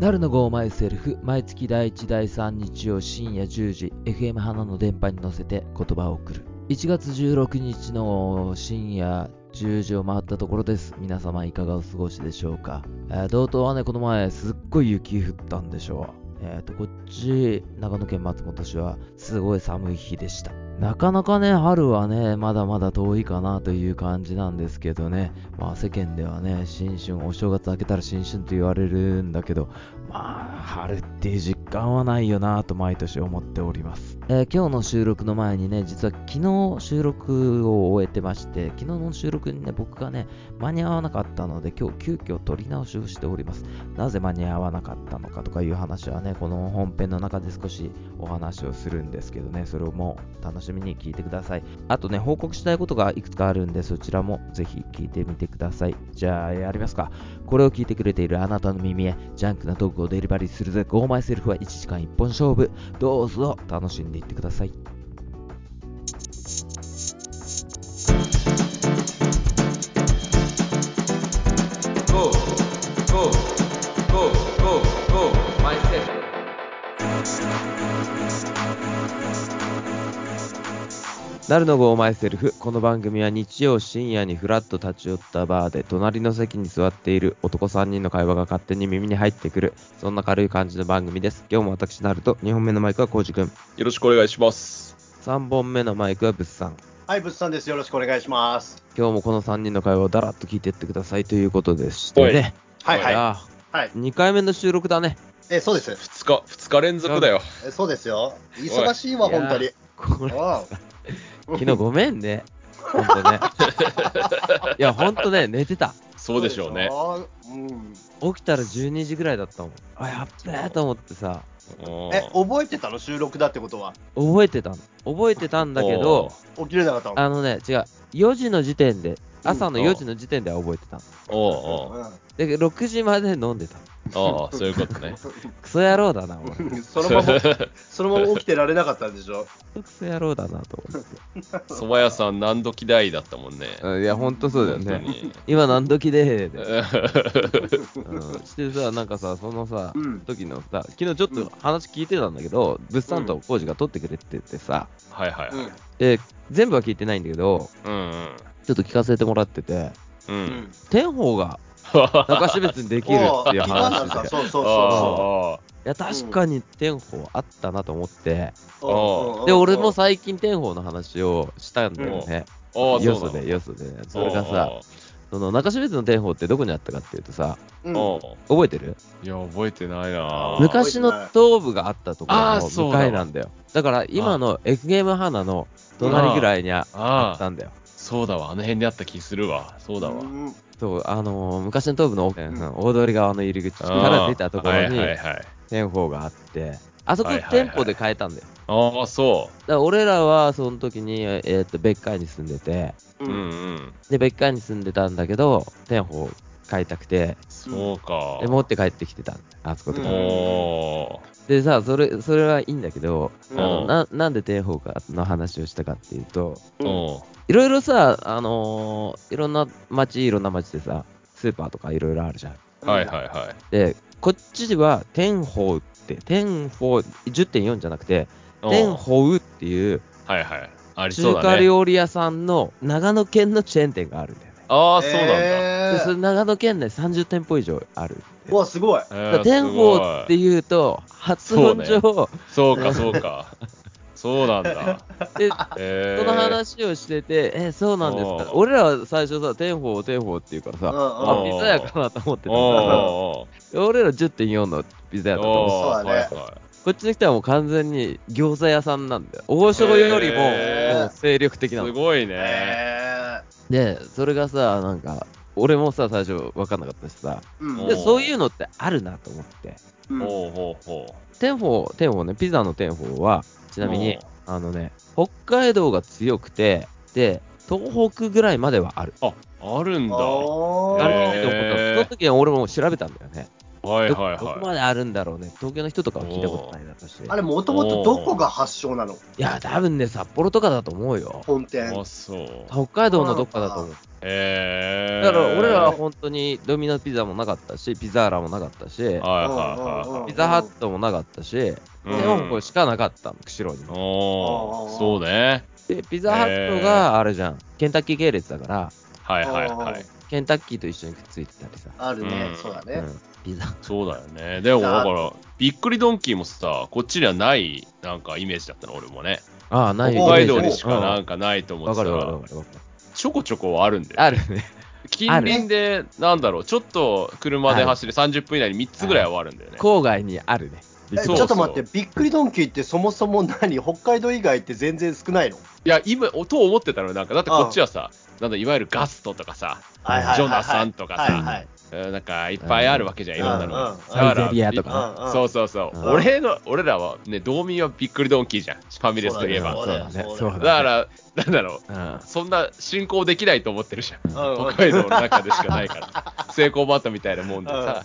なるのゴーマイセルフ毎月第1第3日曜深夜10時 FM 花の電波に乗せて言葉を送る。1月16日の深夜10時を回ったところです。皆様いかがお過ごしでしょうか、えー、道東はねこの前すっごい雪降ったんでしょう。えっ、ー、とこっち長野県松本市はすごい寒い日でした。なかなかね、春はね、まだまだ遠いかなという感じなんですけどね、まあ世間ではね、新春、お正月明けたら新春と言われるんだけど、まあ、春っていう実感はないよなと毎年思っております。えー、今日の収録の前にね、実は昨日収録を終えてまして、昨日の収録にね、僕がね、間に合わなかったので、今日急遽取り直しをしております。なぜ間に合わなかったのかとかいう話はね、この本編の中で少しお話をするんですけどね、それをもう楽しみに聞いてください。あとね、報告したいことがいくつかあるんで、そちらもぜひ聞いてみてください。じゃあ、やりますか。これを聞いてくれているあなたの耳へ、ジャンクなトークをデリバリーするぜ、ゴーマイセルフは1時間1本勝負。どうぞ楽しんでいってください。なるのゴーマイセルフ。この番組は日曜深夜にふらっと立ち寄ったバーで隣の席に座っている男3人の会話が勝手に耳に入ってくる。そんな軽い感じの番組です。今日も私なると、2本目のマイクはコウジ君。よろしくお願いします。3本目のマイクは物産。はい、物産です。よろしくお願いします。今日もこの3人の会話をだらっと聞いていってくださいということでしてね。はいはい。はい、2回目の収録だね。え、そうです。2日、2日連続だよ。え、そうですよ。忙しいわ、本当に。これ昨日ごめんね。ほんとね。いや、ほんとね、寝てた。そうでしょうね。うん、起きたら12時ぐらいだったもん。あ、やっべえと思ってさ。え、覚えてたの収録だってことは？覚えてたの。覚えてたんだけど、起きれなかったの？あのね、違う。4時の時点で、朝の4時の時点では覚えてたの。おうおう。で、6時まで飲んでたの。ああ、そういうことね。クソ野郎だな、俺。そのまま、そのまま起きてられなかったんでしょ？クソ野郎だなと思って。蕎麦屋さん何時代だったもんね。いや、ほんとそうだよね。今何時でで、うん。してさ、なんかさ、そのさ、うん、時のさ、昨日ちょっと話聞いてたんだけど、物産と工事が撮ってくれって言ってさ、はいはいはい。で、全部は聞いてないんだけど、うんうん、ちょっと聞かせてもらってて、うん、天宝が中標別にできるっていう話で。そうそうそういや、確かに天宝あったなと思って、で、俺も最近天宝の話をしたんだよね。よそで、よそで。それがさ、その中標津の天宝ってどこにあったかっていうとさ、覚えてる？いや、覚えてないな。昔の東部があったところの向かいなんだよ。だから今の FM 花の隣ぐらいにあったんだよ。そうだわ、あの辺であった気するわ。そうだわ。そう、あのー、昔の東部の、うん、大通川の入り口から出たところに、店舗があって、あそこ店舗で変えたんだよ。ああ、そう。だから俺らはその時に、えー、っと、別海に住んでて、うんうん。で、別海に住んでたんだけど、店舗変えたくて、そうか。で、持って帰ってきてたんだあそことか。おでさ、それ、それはいいんだけど、あのななんで天保かの話をしたかっていうと、いろいろさ、あのー、いろんな町、いろんな町でさ、スーパーとかいろいろあるじゃん。はいはいはい。で、こっちは天保って、天保10.4じゃなくて、天保っていう、はいはい。ありそうだね。中華料理屋さんの長野県のチェーン店があるんだよ。ああ、そうなんだ。でそれ長野県内30店舗以上ある。うわ、すごい。天保っていうと、発音上そう,、か、そうか。そうなんだ。で、その話をしてて、え、そうなんですか。俺らは最初さ、天保、天保っていうからさ、あ、ピザ屋かなと思ってたから俺ら10.4のピザ屋だと思ってた。こっちに来たらもう完全に餃子屋さんなんだよ。王将よりも、もう精力的なの。すごいね。で、それがさ、なんか、俺もさ、最初分かんなかったしさ、うん、でそういうのってあるなと思って。ほうほうほう。店舗、店舗ね、ピザの店舗は、ちなみに、あのね、北海道が強くて、で、東北ぐらいまではある。あ、あるんだ。あるけど、その時は俺も調べたんだよね。はいはいはい。どこまであるんだろうね。東京の人とかは聞いたことないなとして。あれ、もともとどこが発祥なの？いや、多分ね、札幌とかだと思うよ。本店。あ、そう。北海道のどっかだと思う。へへーだから俺らは本当にドミノピザもなかったし、ピザーラもなかったし、はいはいはピザハットもなかったし、い。テオンコしかなかったの、釧路に。おー、そうね。で、ピザハットがあれじゃん、ケンタッキー系列だから、はいはいはい。ケンタッキーと一緒にくっついてたりさ。あるねう、んそうだね。うん、ピザ。そうだよね。でもだから、びっくりドンキーもさ、こっちにはない、なんかイメージだったの、俺もね。ああ、ない北海道にしかうなんかないと思ってたわかるわかるらわかるわかる。ちょこちょこあるんだよ。あるね。近隣で、なんだろう、ちょっと車で走り30分以内に3つぐらいはあるんだよね。郊外にあるね。えちょっと待って、びっくりドンキーってそもそも何？北海道以外って全然少ないの？いや、今、と思ってたのなんか、だってこっちはさ、なんだ、いわゆるガストとかさ、はいはいはいはいジョナサンとかさはいはいうんなんかいっぱいあるわけじゃん、いろんなのが。うんうんサイゼリアとかそうそうそう。うん俺の、俺らはね、道民はびっくりドンキーじゃん。ファミレスといえば。そうだから、なんだろう。うん。そんな進行できないと思ってるじゃん。北海道の中でしかないから。成功バットみたいなもんでさ。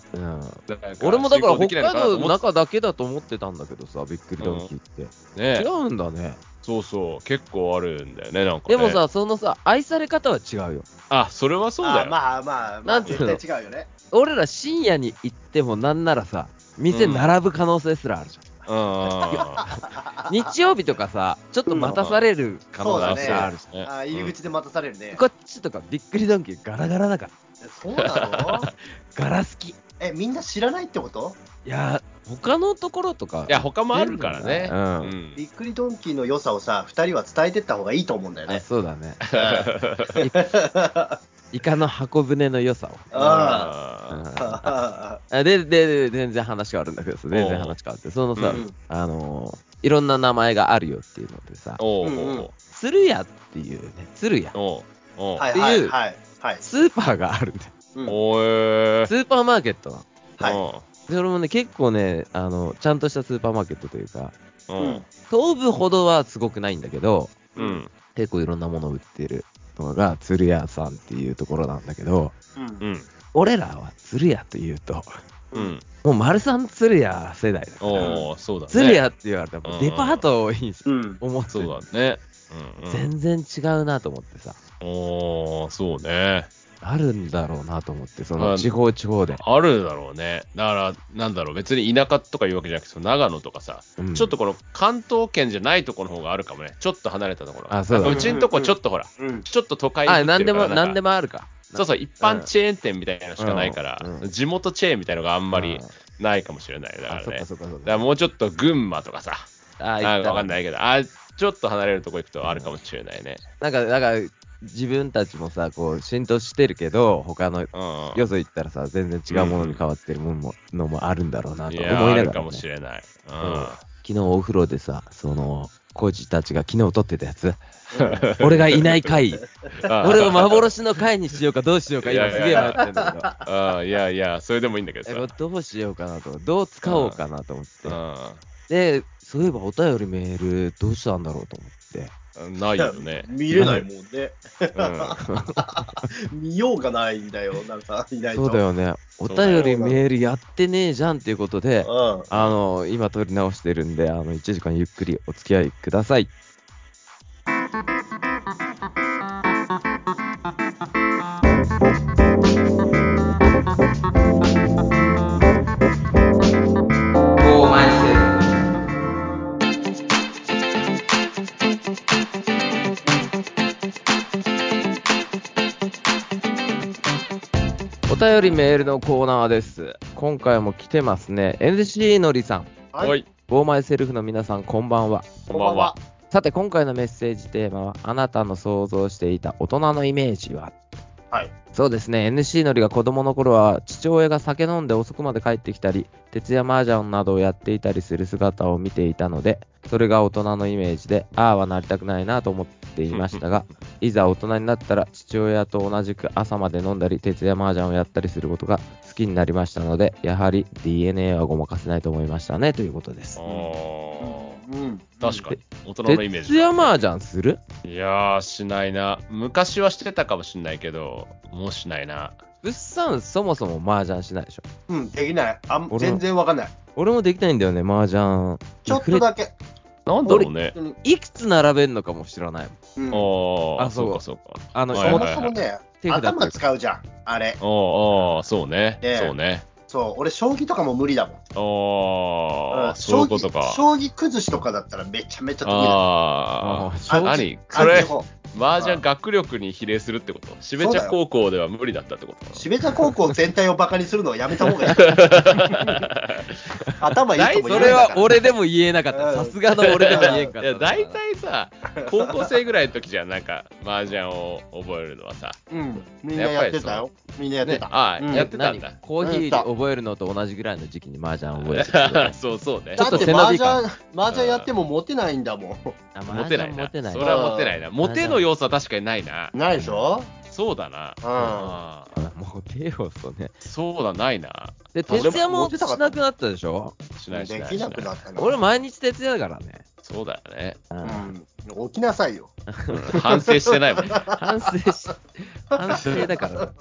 俺もだから北海道の中だけだと思ってたんだけどさ、びっくりドンキーって。違うんだね。そうそう。結構あるんだよね、なんか、ね。でも、さ、そのさ、愛され方は違うよ。あ、それはそうだあよ。まあまあ、まあ、なんていうの？絶対違うよね。俺ら深夜に行ってもなんならさ、店並ぶ可能性すらあるじゃん。うん。日曜日とかさ、ちょっと待たされる可能性あるし。ねあ入り口で待たされるね。こっちとかびっくりドンキーガラガラだから。そうなの？ガラ好き。いえ、みんな知らないってこと？やー、他のところとか。いや、他もあるからね。うん。うん。びっくりドンキーの良さをさ、二人は伝えてった方がいいと思うんだよあね。そうだね。あ イカの箱舟の良さを。あうん。ああで、で、で全然話変わるんだけどさ、全然話変わって、そのさ、うん。あのーいろんな名前があるよっていうのでさ、おうおう鶴屋っていうね、鶴屋、おう。おう。はい。っていうはい。スーパーがあるんだよ。うんスーパーマーケット。はい。で、俺もね、結構ね、あの、ちゃんとしたスーパーマーケットというか、うん。うん。東部ほどはすごくないんだけど、うん。結構いろんなものを売ってるのが鶴屋さんっていうところなんだけど、うん。うん。俺らは鶴屋というと、うん。もう丸三鶴屋世代だから、おおそうだね。鶴屋って言われたらデパートをいいうん。思ってる。そうだねうんうん。全然違うなと思ってさ、おおそうね。あるんだろうなと思って、そあの地方地方で。あるだろうね。だからなんだろう別に田舎とかいうわけじゃなくてその長野とかさうん。ちょっとこの関東圏じゃないところの方があるかもねちょっと離れたところ。あそうだね。うちんとこちょっとほらうん。ちょっと都会にあ、降ってな。んでも、なんでももあるか。そうそう一般チェーン店みたいなのしかないからうん。うん。地元チェーンみたいなのがあんまりうん。ないかもしれない。だからね。だか。らもうちょっと群馬とかさ。あ、なんかわかんい。ないけどあちょっと離れるとこ行くとあるかもしれないねなんか、なんか、自分たちもさ、こう、浸透してるけど、他のうんよそ行ったらさ、全然違うものに変わってるものも,、のもあるんだろうなとい思いながら、ね。もしれない。うん昨日お風呂でさ、その、コーチたちが昨日撮ってたやつ、俺がいない回、俺を幻の回にしようかどうしようか、今すげえ迷ってんだけど。ああいやいや、それでもいいんだけどえさ。どうしようかなと、どう使おうかなと思って。うで、そういえばお便りメールどうしたんだろうと思って。ん、ないよね。見れないもんね。うん、見ようがないんだよ、なんか、いないと。そうだよね。お便りメールやってねえじゃんっていうことで、うん。あの、今撮り直してるんで、あの、1時間ゆっくりお付き合いください。便りメールのコーナーです。今回も来てますね。NC のりさん。はいおい、ボーマイセルフの皆さん、こんばんは。こんばんは。さて、今回のメッセージテーマは、あなたの想像していた大人のイメージは？はい。そうですね、NC のりが子供の頃は、父親が酒飲んで遅くまで帰ってきたり、徹夜麻雀などをやっていたりする姿を見ていたので、それが大人のイメージで、ああはなりたくないなと思っていましたが、いざ大人になったら、父親と同じく朝まで飲んだり、徹夜麻雀をやったりすることが好きになりましたので、やはり DNA はごまかせないと思いましたね、ということですあ。ーうん。確かに、大人のイメージ。徹夜麻雀する？いやー、しないな。昔はしてたかもしんないけど、もうしないな。物産そもそも麻雀しないでしょ。うん、できない。あん俺も全然わかんない。俺もできないんだよね、麻雀。ちょっとだけ。なんだろうね。うんいくつ並べんのかも知らないもん。うんああ、あそうそうかそうか。あの、そもそもね、頭使うじゃん、あれ。おうおうそうね。ねそうね。そう、俺、将棋とかも無理だもん。おー、うんそういうことか。将棋将棋崩しとかだったらめちゃめちゃ得意だ。ああ、あー何？これ麻雀学力に比例するってこと？標茶高校では無理だったってこと？しべた高校全体をバカにするのはやめた方がいい。頭いいそれはるんだから。俺でも言えなかった。うんさすがの俺でも言えんかった。いや、大体さ、高校生ぐらいの時じゃん、なんか、麻雀を覚えるのはさ。うん、みんなやってたよ。みんなやってね、た。ああ、うんやってたんだ。何コーヒー覚えるのと同じぐらいの時期に麻雀覚えて そうそうねちょ。っとだって背伸び麻雀感、麻雀やってもモテないんだもん。た。モテないな。モテないそれはモテないな。モテの要素は確かにないな。ないでしょ？そうだな。うんああモテ要素ね。そうだ、ないな。で、徹夜もしなくなったでしょ？しないしない。できなくなったの。俺毎日徹夜だからね。そうだよね。うん。起きなさいよ。うん反省してないもん。反省し、反省だから。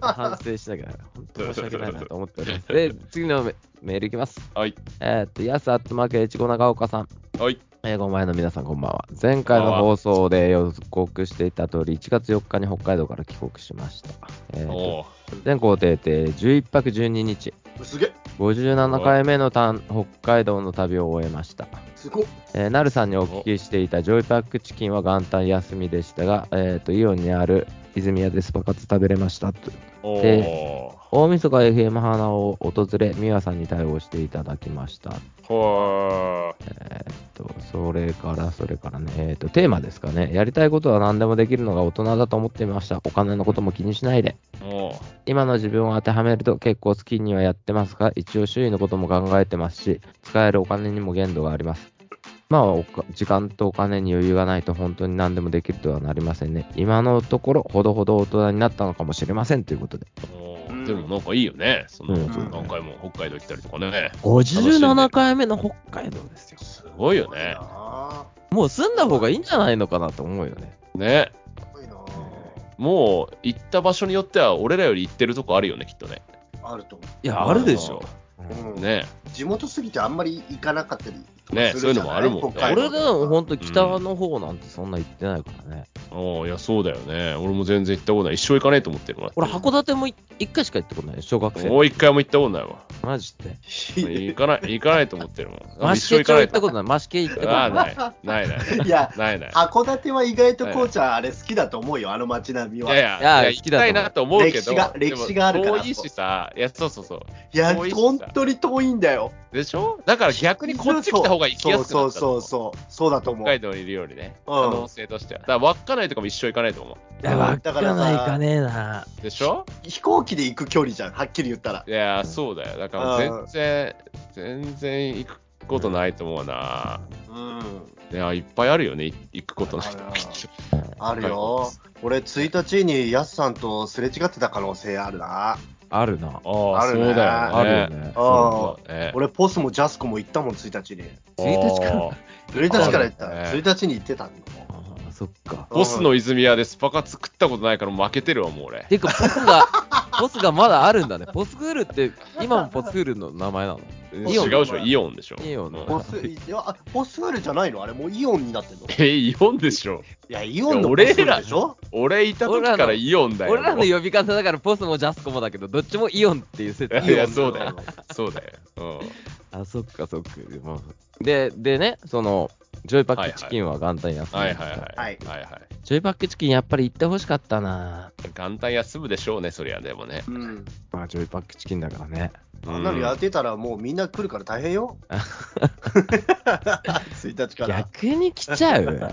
反省しなきゃ、本当申し訳ないなと思っております。で、次のメメールいきます。はい。えーっと、やすあっとまけいちご長岡さん。はい。えー、ご前の皆さんこんばんは。前回の放送で予告していた通り、1月4日に北海道から帰国しました。えー全行程で11泊12日、すげえ。57回目のたん北海道の旅を終えました。すごっ。えー、なるさんにお聞きしていたジョイパックチキンは元旦休みでしたが、えー、とイオンにある泉屋でスパカツ食べれましたと。おで大晦日 FM 花を訪れ、美和さんに対応していただきました。ほえーっと、それから、それからね、えーっと、テーマですかね。やりたいことは何でもできるのが大人だと思っていました。お金のことも気にしないで。今の自分を当てはめると結構好きにはやってますが、一応周囲のことも考えてますし、使えるお金にも限度があります。まあ時間とお金に余裕がないと本当に何でもできるとはなりませんね。今のところ、ほどほど大人になったのかもしれませんということで。でもなんかいいよね。その、うん何回も北海道行ったりとかね。57回目の北海道ですよ。すごいよね。あもう住んだ方がいいんじゃないのかなと思うよね。ね。ーすごいなもう行った場所によっては俺らより行ってるとこあるよね、きっとね。あると思いや、あるでしょ。う。うんね。地元すぎてあんまり行かなかったりねそういうのもあるもんね俺でも本当北の方なんてそんな行ってないからね。おういや、そうだよね。俺も全然行ったことない。一生行かないと思ってるもん。俺、函館もい一回しか行ったことない。小学生。もう一回も行ったことないわ。マジで。行かない、行かないと思ってるもん。マシケ町行ったことない。マシケ行ったことああ、ない。ない。ないない。いや、ないない。函館は意外とこうちゃんあれ好きだと思うよ、あの街並みは。いやいや、行きたいなと思うけど、歴史が歴史があるから遠いしさ、いや、そうそうそう。いや、本当に遠いんだよ。でしょ？だから逆にこっち来た方が行きやすくなったそうそうそうそう、そうだと思う。北海道にいるよりね、うん可能性としては。だから稚内とかも一生行かないと思いや、わっかないかねえな。う。でしょ？飛行機で行く距離じゃん、はっきり言ったら。いや、そうだよ。だから全然、全然行くことないと思うな。うん。いや、いっぱいあるよね、い行くことないとあるよ。俺、1日にヤスさんとすれ違ってた可能性あるな。あるな。と。ああ、あるねそうだよね。あるよね。俺、ポスもジャスコも行ったもん、1日に。1日からあー1日から行った。あるね1日に行ってたの。ああ、そっか。ボスの泉屋でスパカツ食ったことないから負けてるわ、もう俺。てか、ポスが、ポスがまだあるんだね。ポスクールって、今もポスフールの名前なの？違うでしょ、イオンでしょ。イオンのうんポス、いや、あポスフールじゃないの？あれもうイオンになってんのえ、イオンでしょ。いや、イオンのポいやスフールでしょ？俺いた時からイオンだよ。俺らの呼び方だからポスもジャスコもだけど、どっちもイオンっていう説いや、そうだよ。そうだよ。うん。あ、そっかそっか。でもで、でね、その、ジョイパックチキンは元旦休みはいでしたはいはい。はいはいはい。ジョイパックチキンやっぱり行ってほしかったな元旦休むでしょうね、そりゃ、でもね。うん。まあ、ジョイパックチキンだからね。あんなのやってたらもうみんな来るから大変よ。1日から。逆に来ちゃう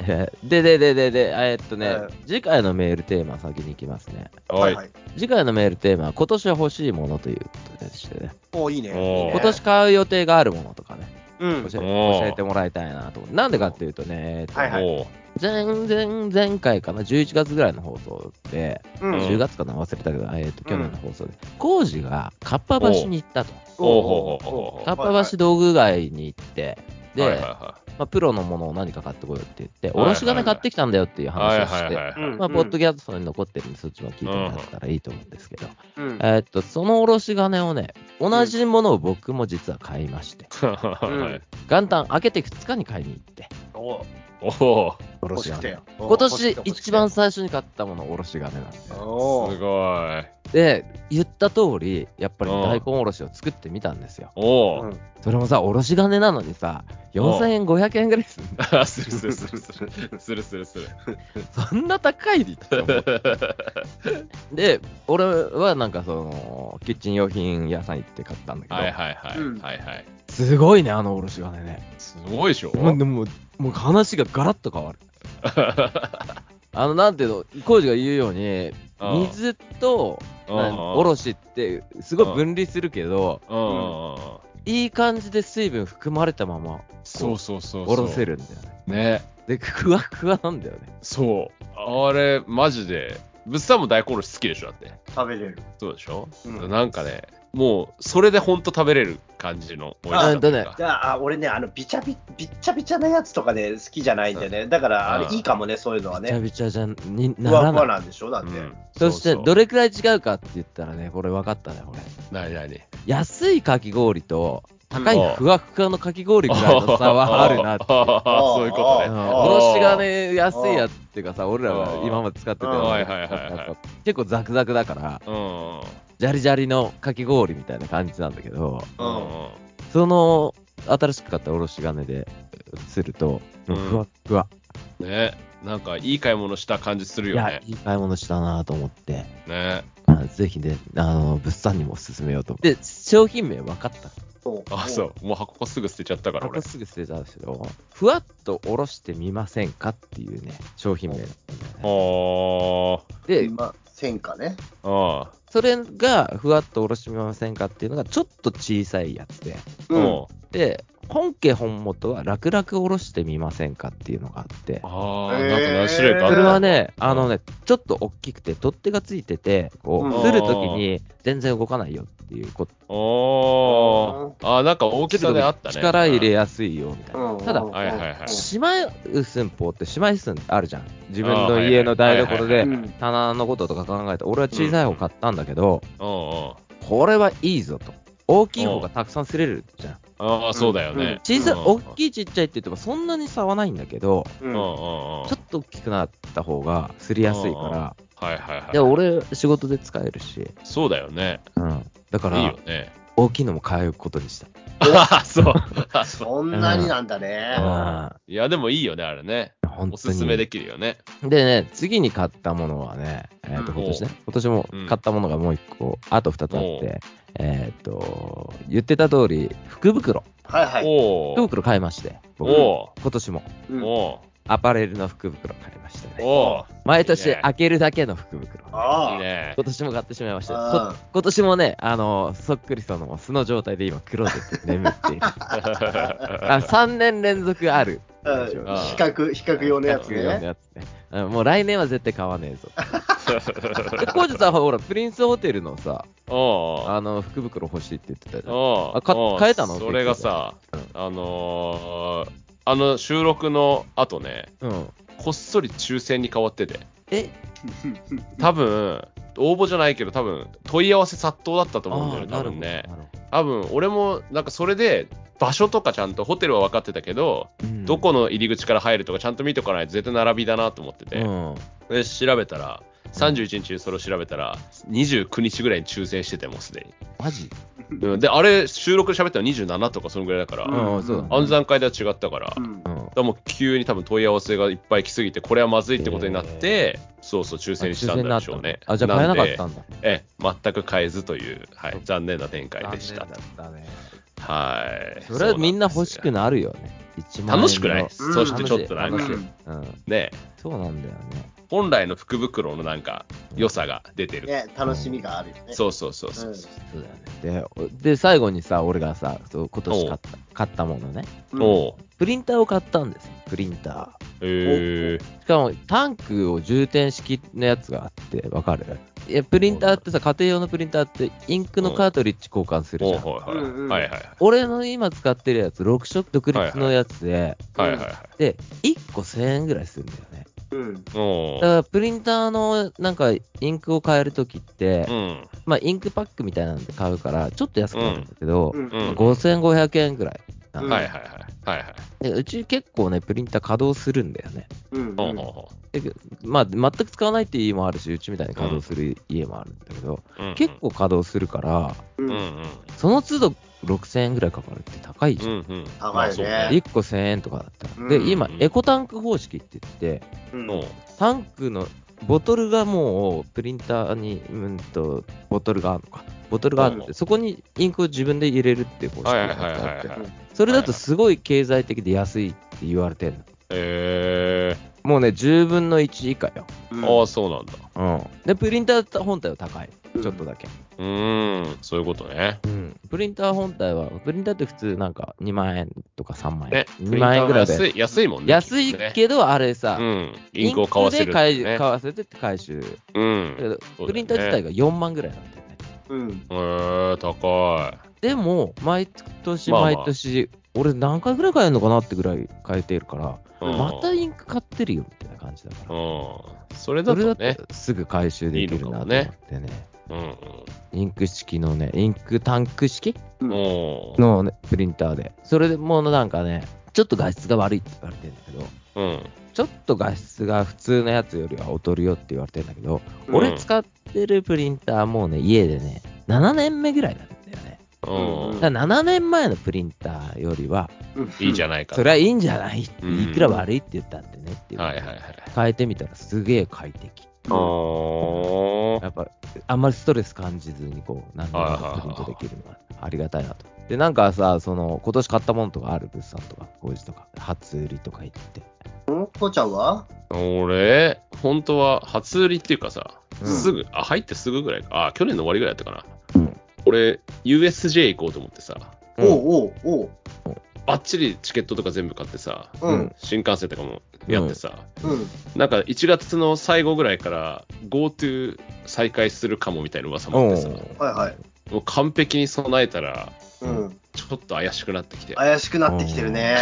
え で、で、で、で、で、えっとね、うん次回のメールテーマ先に行きますね。はい。次回のメールテーマは今年欲しいものということでしてね。おいいね。おーいいね今年買う予定があるものとかね、うん。教えてもらいたいなと。なんでかっていうとね、えっとはいはい前前前回かな、11月ぐらいの放送で、うん。10月かな、忘れたけど、えっと、去年の放送で、工事がかっぱ橋に行ったと。かっぱ橋道具街に行って、で、はいはいはまあ、プロのものを何か買ってこいよって言って、おろし金買ってきたんだよっていう話をして、まあ、ポッドキャストに残ってるんで、そっちも聞いてもらったらいいと思うんですけど、うん。えーっと、そのおろし金をね、同じものを僕も実は買いまして、はい元旦明けて2日に買いに行って、おうおお。おろし金。今年一番最初に買ったもの、おろし金なんだよ。すごい。で、言った通り、やっぱりうん。大根おろしを作ってみたんですよ。おそれもさ、おろし金なのにさ、4000円、500円ぐらいするんだよ。するするするする。するするする。そんな高いって思ってで、俺はなんかその、キッチン用品屋さん行って買ったんだけど、はいはいはい。うんはいはい。すごいね、あのおろし金ね。すごいでしょ？もうでも、もう話がガラッと変わる。あの、なんていうの、コウジが言うように、うん水と、おろしって、すごい分離するけど、うん。いい感じで水分含まれたまま、そうそうそうそう。おろせるんだよね。ね。で、ふわふわなんだよね。そう。あれ、マジで。物産も大根おろし好きでしょだって。食べれる。そうでしょ、うんなんかね、もう、それでほんと食べれる感じの美味しさといあ、あ俺ね、あの、びちゃび、びっちゃびちゃなやつとかね、好きじゃないんだよね。だから、あれうんいいかもね、そういうのはびちゃね。びちゃじゃにふわふわなんでしょだって。うん。そして、どれくらい違うかって言ったらね、これ分かったね、俺。なになに安いかき氷と、高いふわふわのかき氷ぐらいの差はあるなって そういうことね。うん。おろし金安いやつっていうかさ、俺らが今まで使ってたうんやつはいはいはいはい。結構ザクザクだから、うん。ジャリジャリのかき氷みたいな感じなんだけど、うんうん。その新しく買ったおろし金ですると、もうふわっふわ。ね。なんか、いい買い物した感じするよね、。いい買い物したなと思って、ね。あぜひね、あの、物産にも勧めようと思って。で、商品名分かった？そうあ、そう。もう箱すぐ捨てちゃったから、俺。箱すぐ捨てたんですけど、ふわっとおろしてみませんか？っていうね、商品名だったんだよね。あで、今、戦果ね？あ。あそれがふわっとおろしてみませんかっていうのがちょっと小さいやつで、あ。うん。で、本家本元は楽々おろしてみませんかっていうのがあって、ああ、なんか何種類かそれはね、うんあのね、ちょっと大きくて取っ手がついてて、こうするときに全然動かないよっていうこと。あー、なんか大きさであったね。力入れやすいよみたいな。うんただはいはいはいしまい寸法ってしまい寸あるじゃん。自分の家の台所で棚のこととか考えて、俺は小さい方買ったんだけど、うんうん。これはいいぞと。大きい方がたくさんすれるじゃん。ああ、そうだよね。小さい、うん大きいちっちゃいって言ってもそんなに差はないんだけど。ちょっと大きくなった方がすりやすいかうんら、はいはいはい。で、俺仕事で使えるし、そうだよね。うん。だかいいらよ、ね。大きいのも買うことにした。ああ、そう。あそうそんなになんだね。あいや、でもいいよね、あれね。あ、本当に。おすすめできるよね。でね、次に買ったものはね、えっ、と、うん今年ね、今年も買ったものがもう一個、あと二つあって、えっ、と、言ってた通り、福袋。はいはい。おお。福袋買いまして、僕お今年もうんおアパレルの福袋買いましたね。お毎年開けるだけの福袋。いいね。今年も買ってしまいました。今年もね、あの、そっくりその素の状態で今、クローゼットに眠っている。あ3年連続ある。比較、比較用のやつね。やつね。うんもう来年は絶対買わねえぞ。で、コウジさんはほら、プリンスホテルのさ、あの、福袋欲しいって言ってたじゃん。あかおう変えたの？それがさうん、あのー、あの収録の後ね、うん。こっそり抽選に変わってて、え？多分応募じゃないけど、多分問い合わせ殺到だったと思うんだよね、多分ね。なるほ多分俺もなんかそれで、場所とかちゃんとホテルは分かってたけど、どうんどこの入り口から入るとかちゃんと見ておかないと絶対並びだなと思ってて、うん。で調べたら、31日にそれを調べたら、29日ぐらいに抽選してて、もうすでに。マジ？うんで、あれ、収録で喋ったの27とかそのぐらいだから、うんそうだね暗算会では違ったから、うんだかうん。らもう急に多分問い合わせがいっぱい来すぎて、これはまずいってことになって、そうそう、抽選にしたんでしょうね。あ、じゃあ買えなかったんだ。ええ、全く買えずという、はい、残念な展開でした。はい。それはみんな欲しくななるよね。1万円の楽しくない、うんそしてちょっとなんか楽しいうんうん。ね、そうなんだよね。本来の福袋のなんか良さが出てる。ね、楽しみがあるよね。そうそうそうそう。うんそうだよね。で、で最後にさ、俺がさ、そう今年買った買ったものね。うんおうプリンターを買ったんですよ。プリンタえー、ー。しかも、タンクを充填式のやつがあって、わかる？いや、プリンターってさ、家庭用のプリンターって、インクのカートリッジ交換するじゃん。はいはい俺の今使ってるやつ、6色独立のやつで、はいはいはい。で、1個1000円ぐらいするんだよね。うん。だから、プリンターの、なんか、インクを変えるときって、うん。まあ、インクパックみたいなんで買うから、ちょっと安くなるんだけど、うん。うん。5500円ぐらい。うんはいはいはい。はいはい。でうち結構ね、プリンター稼働するんだよね。うん。ほうほうほでまあ、全く使わないっていう家もあるし、うちみたいに稼働する家もあるんだけど、う。うん結構稼働するから、う。うんんうん。その都度6000円ぐらいかかるって高いじゃん。うんうん。高いねまあそう1個1000円とかだったら。うんで、今う、んエコタンク方式って言って、うんもうタンクのボトルがもうプリンターに、うんと、ボトルがあるのか。ボトルがあって、うんそこにインクを自分で入れるっていう方式があってはいはいはい。それだとすごい経済的で安いって言われてんの。えもうね、10分の1以下よ。うんー、ああ、そうなんだ。うん。で、プリンター本体は高い。ちょっとだけ。うーん、そういうことね。うん。プリンター本体は、プリンターって普通なんか2万円とか3万円。ね、2万円ぐらいで。安い、安いもんね。安いねけど、あれさ、うん。インクを買わせる、インクで買いね。買わせてって回収。うだん。プリンター自体が4万ぐらいなんだよね。うん。えー、高い。でも、毎年毎年、俺何回ぐらい買えるのかなってぐらい買えてるから、うんまたインク買ってるよみたいな感じだから。うん。それだとね。とすぐ回収できるなと思ってね。うんインク式のね、インクタンク式の、ね、プリンターで。それでもうなんかね、ちょっと画質が悪いって言われてるんだけど、う、うん。ちょっと画質が普通のやつよりは劣るよって言われてるんだけど、うん俺使ってるプリンターもうね、家でね、7年目ぐらいなんだよね。うん。だから7年前のプリンターよりは、いいじゃないか。それはいいんじゃない？うんいくら悪いって言ったってねっていう。はいはいはい。変えてみたらすげえ快適。あやっぱ、あんまりストレス感じずに、こう、何でもプリントできるのはありがたいなと。で、なんかさ、その、今年買ったものとかある物産とか、工事とか、初売りとか言って。うんこうちゃんは？俺、本当は初売りっていうかさ、うんすぐ、あ、入ってすぐぐらいか。あ、去年の終わりぐらいだったかな。うん俺、USJ 行こうと思ってさ、うんおうおうおう。ばっちりチケットとか全部買ってさ、ううんん。新幹線とかもやってさ、うん。なんか1月の最後ぐらいから GoTo 再開するかもみたいな噂もあってさ、はいはい。もう完璧に備えたら、うん。ちょっと怪しくなってきて、怪しくなってきてるね。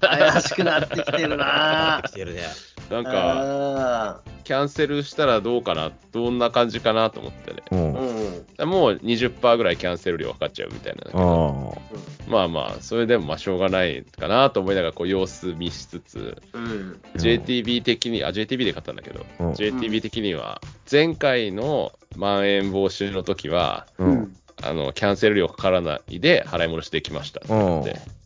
怪しくなってきてるなてるね。なんか、あキャンセルしたらどうかな、どんな感じかなと思ってね。うん。もう20%ぐらいキャンセル料かかっちゃうみたいなんだけど、まあまあ、それでもまあしょうがないかなと思いながらこう様子見しつつ、うん。JTB 的に、あ、JTB で買ったんだけど、うん JTB 的には、前回のまん延防止の時は、う。うんん。あの、キャンセル料かからないで払い戻しできました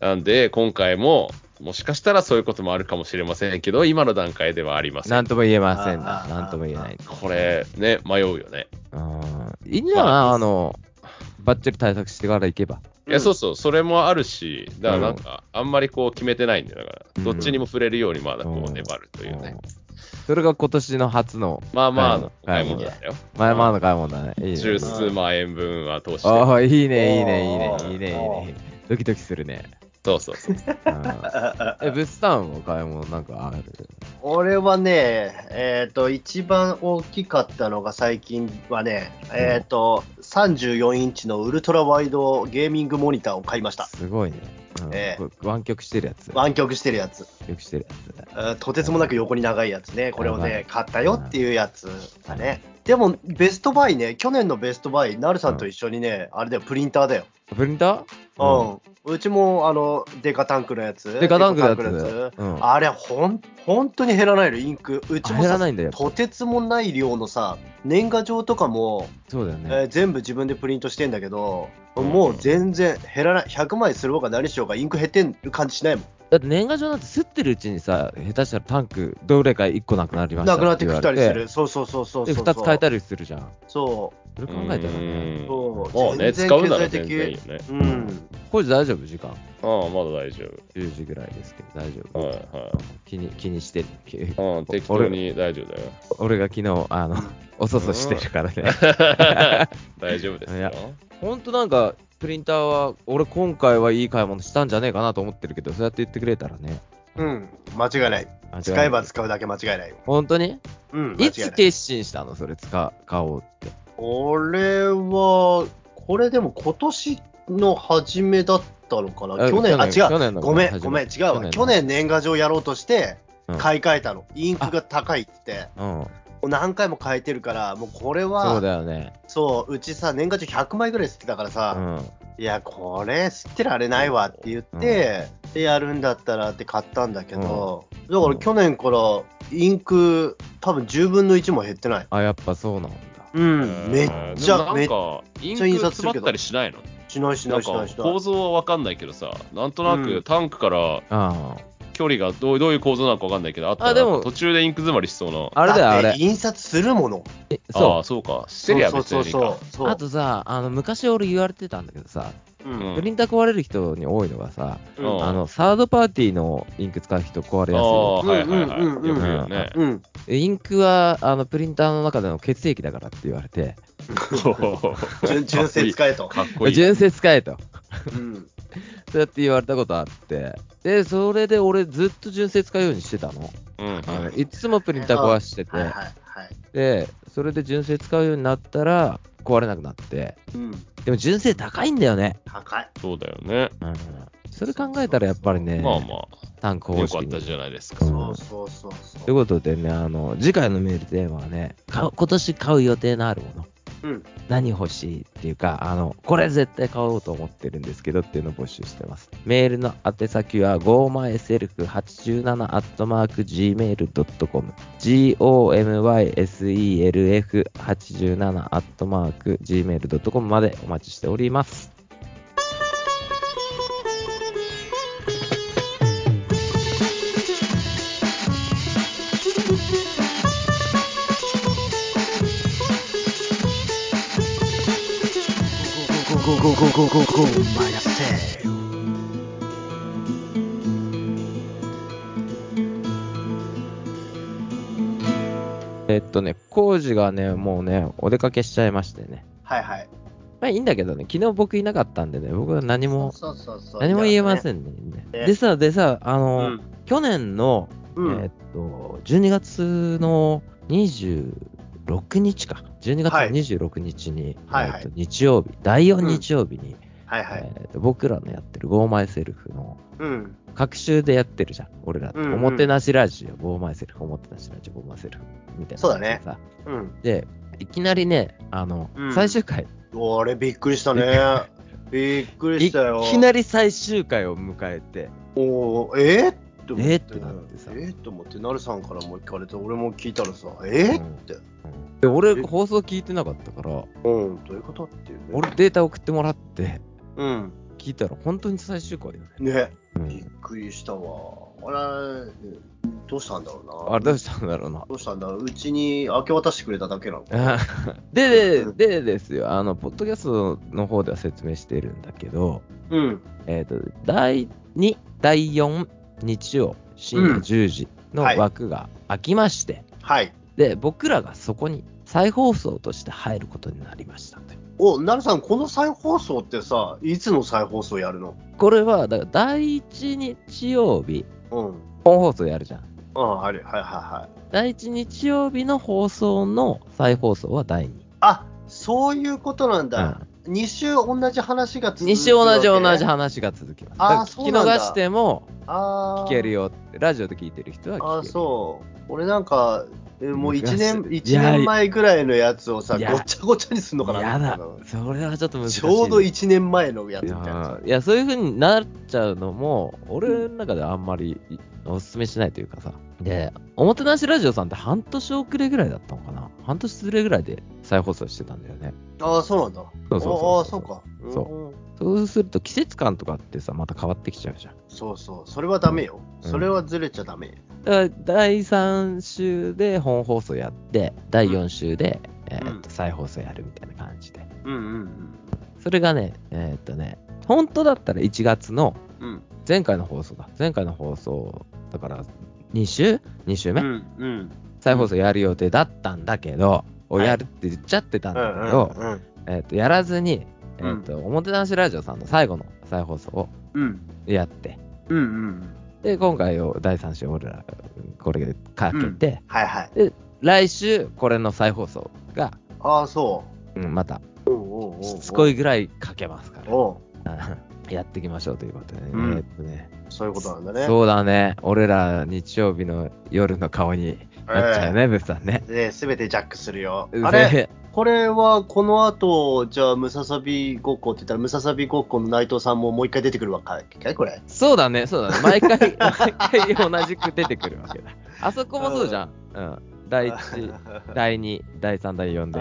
なんで、今回も、もしかしたらそういうこともあるかもしれませんけど、今の段階ではありません。なんとも言えませんなんとも言えない。これ、ね、迷うよね。うん。いいんじゃない？あの、バッチリ対策してから行けば。いや、そうそう、それもあるし、だからなんか、あんまりこう決めてないんだよ。だから、どっちにも触れるようにまだこう粘るというね。うんそれが今年の初の、まあまあ、はいお買い物だったよ。前々の買い物だね。いいね。十数万円分は通して。ああ、いいね、いいね、いいねいいね、いいね。ドキドキするね。そうそうそう。うんえ、物産の買い物なんかある？俺はね、えっ、と、一番大きかったのが最近はね、えっ、と、34インチのウルトラワイドゲーミングモニターを買いました。すごいね。うんええこれ湾曲してるやつ。湾曲してるやつ。湾曲してるやつとてつもなく横に長いやつね。これをね、買ったよっていうやつだね。でも、ベストバイね、去年のベストバイ、なるさんと一緒にね、あれだよ、プリンターだよ。プリンター？うん。うちも、あの、デカタンクのやつ。デカタンクのやつ。あれ、ほん、本当に減らないの、インク。うちもさ減らないんだよ。とてつもない量のさ、年賀状とかも、そうだよね。えー全部自分でプリントしてんだけど、うんもう全然減らない。100枚する方が何しようがインク減ってる感じしないもん。だって年賀状なんて吸ってるうちにさ、下手したらタンクどれか1個なくなりましたなくなってきたりする。そうそうそうそう。そう。で、2つ変えたり。りするじゃん。そそれ考えたらね。うんそうもうね、使うなら全然いいよね。う。うん。これ大丈夫時間？ああ、まだ大丈10時ぐらいですけど、大丈夫。夫。はいは気に気にしてる。うん、適当に大丈夫だよ。俺が昨日、あの、おそそしてるからね。大丈夫ですいやよ。ほんとなんか、プリンターは、俺今回はいい買い物したんじゃねえかなと思ってるけど、そうやって言ってくれたらね。うん。間違いない。あ使えば使うだけ間違いないよ。本当に？うん。い。つ決心したの？それ使、買おうって。俺は、これでも今年の初めだったのかな？あ去年、あ、違う。ごめん、ごめん、違うわ。の去年年賀状やろうとしてうん、買い替えたの。インクが高いってうん。何回も変えてるから、もうこれそうは、だよね。そう、うちさ、年賀状100枚ぐらい吸ってたからうさ、ん。いや、これ、吸ってられないわって言って、で、やるんだったらって買ったんだけど、だから去年からインク、多分10分の1も減ってない。あ、やっぱそうなんだ。うん、めっちゃ、めっなんか、インクちゃ印刷す詰まったりしないの？しないしないしないしない構。造はわかんないけどさ、なんとなうんくタンクからあ距離がどうどういう構造なのかわかんないけど、あったら途中でインク詰まりしそうな。あ。あれだよ、あれ。印刷するもの。えあそあ、そうか。してりゃ別にいいか。そうそうそう。あとさ、あの、昔俺言われてたんだけどさ。プリンター壊れる人に多いのがさ、うんあの、サードパーティーのインク使う人壊れやすいはいはい。うんうんうんうんよく言う。うん。い。インクは、あの、プリンターの中での血液だからって言われて、純純正使えと。かっこいい。純正使えと。うん。そうやって言われたことあって、で、それで俺ずっと純正使うようにしてたの。うんあのいつもプリンター壊しててはい、はいはい。で、それで純正使うようになったら壊れなくなって、うん。でも純正高いんだよね。高い。そうだよね。うん。それ考えたらやっぱりね、まあまタンクあ、方よかったじゃないですか。うんそうそうそうそう。ということでね、あの、次回のメールテーマはね、買う今年買う予定のあるもの。うん。何欲しいっていうか、あの、これ絶対買おうと思ってるんですけどっていうのを募集してます。メールの宛先は、ゴーマイセルフ87アットマーク gmail.com、gomyself87 アットマーク gmail.com までお待ちしております。ゴゴゴゴゴゴゴマイナセル。えっとね、工事がね、もうね、お出かけしちゃいましてね。はいはい。まあいいんだけどね、昨日僕いなかったんでね、僕は何も、そうそうそう。何も言えま。せんね。ねでさ、でさ、あう、ん。去年の、うんえっと、12月の26日か。12月のはい26日に、はいはいえーっと日曜日、第4日曜日に、はいはい。えーっと僕らのやってるゴーマイセルフの、うん。各週でやってるじゃん、俺らって。うんうんおもてなしラジオ、ゴーマイセルフ、おもてなしラジオ、ゴーマイセルフ、みたいな。そうだねさ。うん。で、いきなりね、あの、うん最終回、俺びっくりしたね。びっくりいしたよ。きなり最終回を迎えて、おーえー、って思って。えーってなってさえー、って思って、なるさんからも聞かれて、俺も聞いたらさ、えー、って。で俺、え放送聞いてなかったから、うん、どういうことっていうね。俺データ送ってもらって、うん。聞いたら本当に最終回だよね。ね。うんびっくりしたわ。あれ、どうしたんだろうな。あれどうしたんだろうな。どうしたんだろううちに明け渡してくれただけなの。で、うんで、でですよ、あの、ポッドキャストの方では説明してるんだけど、うん。えっ、と、第2、第4日曜深夜うん10時のはい枠が空きまして、はい。で、僕らがそこに再放送として入ることになりましたと。お、なるさん、この再放送ってさ、いつの再放送やるの？これは、だから第1日曜日、うん。本放送やるじゃん。ああれ、はいはいはい。第1日曜日の放送の再放送は第2。あ、そういうことなんだ。うん、2週同じ話が続く2週同じ同じ話。話が続きます。あーだから聞きそうなんだ逃してもああ。聞けるよって、ラジオで聞いてる人は聞ける。ああ、そう。俺なんか、えもう1昔年、い一や年前ぐらいのやつをさ、ごちゃごちゃにすんのかなやだ。それはちょっと難しい。ちょうど1年前のやついみたいな。いや、そういう風になっちゃうのも、俺の中ではあんまりおすすめしないというかさ。で、おもてなしラジオさんって半年遅れぐらいだったのかな半年ずれぐらいで再放送してたんだよね。ああ、そうなんだ。そうそうそうああ、そうか。そうんそうすると季節感とかってさ、また変わってきちゃうじゃん。そうそう。それはダメよ。うんそれはずれちゃダメ。だから第3週で本放送やって、第4週で、えーっと再放送やるみたいな感じで。うんうんそれがね、えーっとね、本当だったら1月のうん。うん。前回の放送だ。前回の放送、だから2週 ?2 週目、うんうん。再放送やる予定だったんだけど、をはいやるって言っちゃってたんうんだけど、うんうん。えーっと、やらずに、えうんーっと、おもてなしラジオさんの最後の再放送をうん。やって、うんうん。で、今回を第3週俺ら、これでかけて、はいはい。来週、これの再放送が、ああ、そうん、また、う。おうおうおうしつこいぐらいかけますから、やっていきましょうということでね。うんえーっとねそういうことなんだね。そうだね。俺ら日曜日の夜の顔になっちゃうね、ブスさんね。で、すべてジャックするよ。うんあれ？せこれはこの後、じゃあムササビごっこって言ったら、ムササビごっこの内藤さんももう一回出てくるわけこれ。そうだね、そうだね。毎回、毎回同じく出てくるわけだ。あそこもそうじゃん。うん。第1、第2、第3、第4で、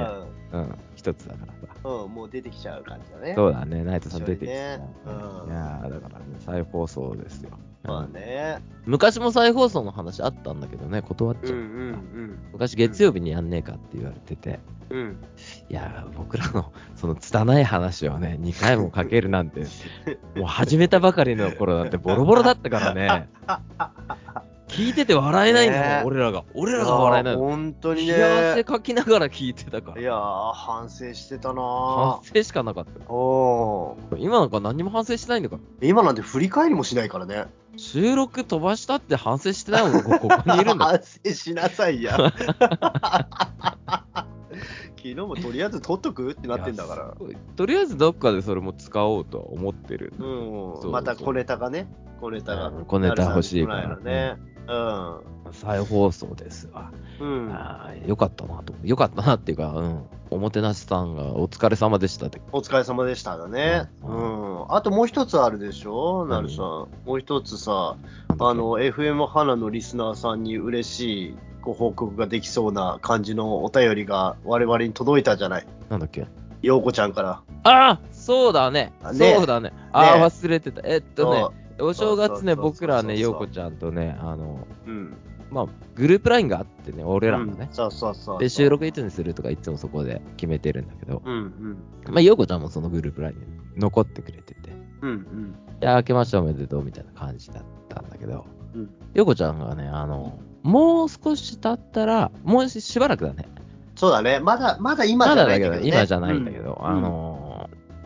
うん、一つだからさ。うん、もう出てきちゃう感じだね。そうだね、ナイトさん出てきちゃう。んいやーだからね、再放送ですよ。まあね。昔も再放送の話あったんだけどね、断っちゃう。うんうん昔月曜日にやんねえかって言われてて、うん。うん。いやー、僕らのその拙い話をね、2回もかけるなんて、もう始めたばかりの頃なんてボロボロだったからね、聞いてて笑えないんだもん、ね俺らが。俺らが笑えない。本当に冷や汗ね。かきながら聞いてたから。いやー、反省してたな反省しかなかった。ぁ。おー今なんか何も反省してないんだから。今なんて振り返りもしないからね。収録飛ばしたって反省してないもん、こここにいるんだ。反省しなさいや。昨日もとりあえず取っとく？ってなってんだから。とりあえずどっかでそれも使おうとは思ってる。うんまた小ネタがね、小ネタが。うん小ネタ欲しいからなるね。再放送ですわ。うん。よかったなと。よかったなっていうか、うん。おもてなしさんがお疲れ様でしたって。お疲れ様でしただね。ううんん。あともう一つあるでしょ、なるさん。もう一つさ、あの、FM 花のリスナーさんに嬉しいご報告ができそうな感じのお便りが我々に届いたじゃない？なんだっけ？ようこちゃんから。ああそうだね。あねそうだね。ああ、ね忘れてた。えっとね、お正月ね、僕らね、ようこちゃんとね、あの、うん。まあ、グループラインがあってね、俺らがねうん。そうそうそう。で、収。録いつにするとかいつもそこで決めてるんだけど、うんうん。まあ、ようこちゃんもそのグループラインに残ってくれてて、うんうん。いや、明けましておめでとうみたいな感じだったんだけど、うんようこちゃんがね、あの、もう少し経ったら、もうししばらくだね。そうだね。まだ、まだ今じゃまだだけど、ないんだけど、ね。今じゃないんだけど、うんあのー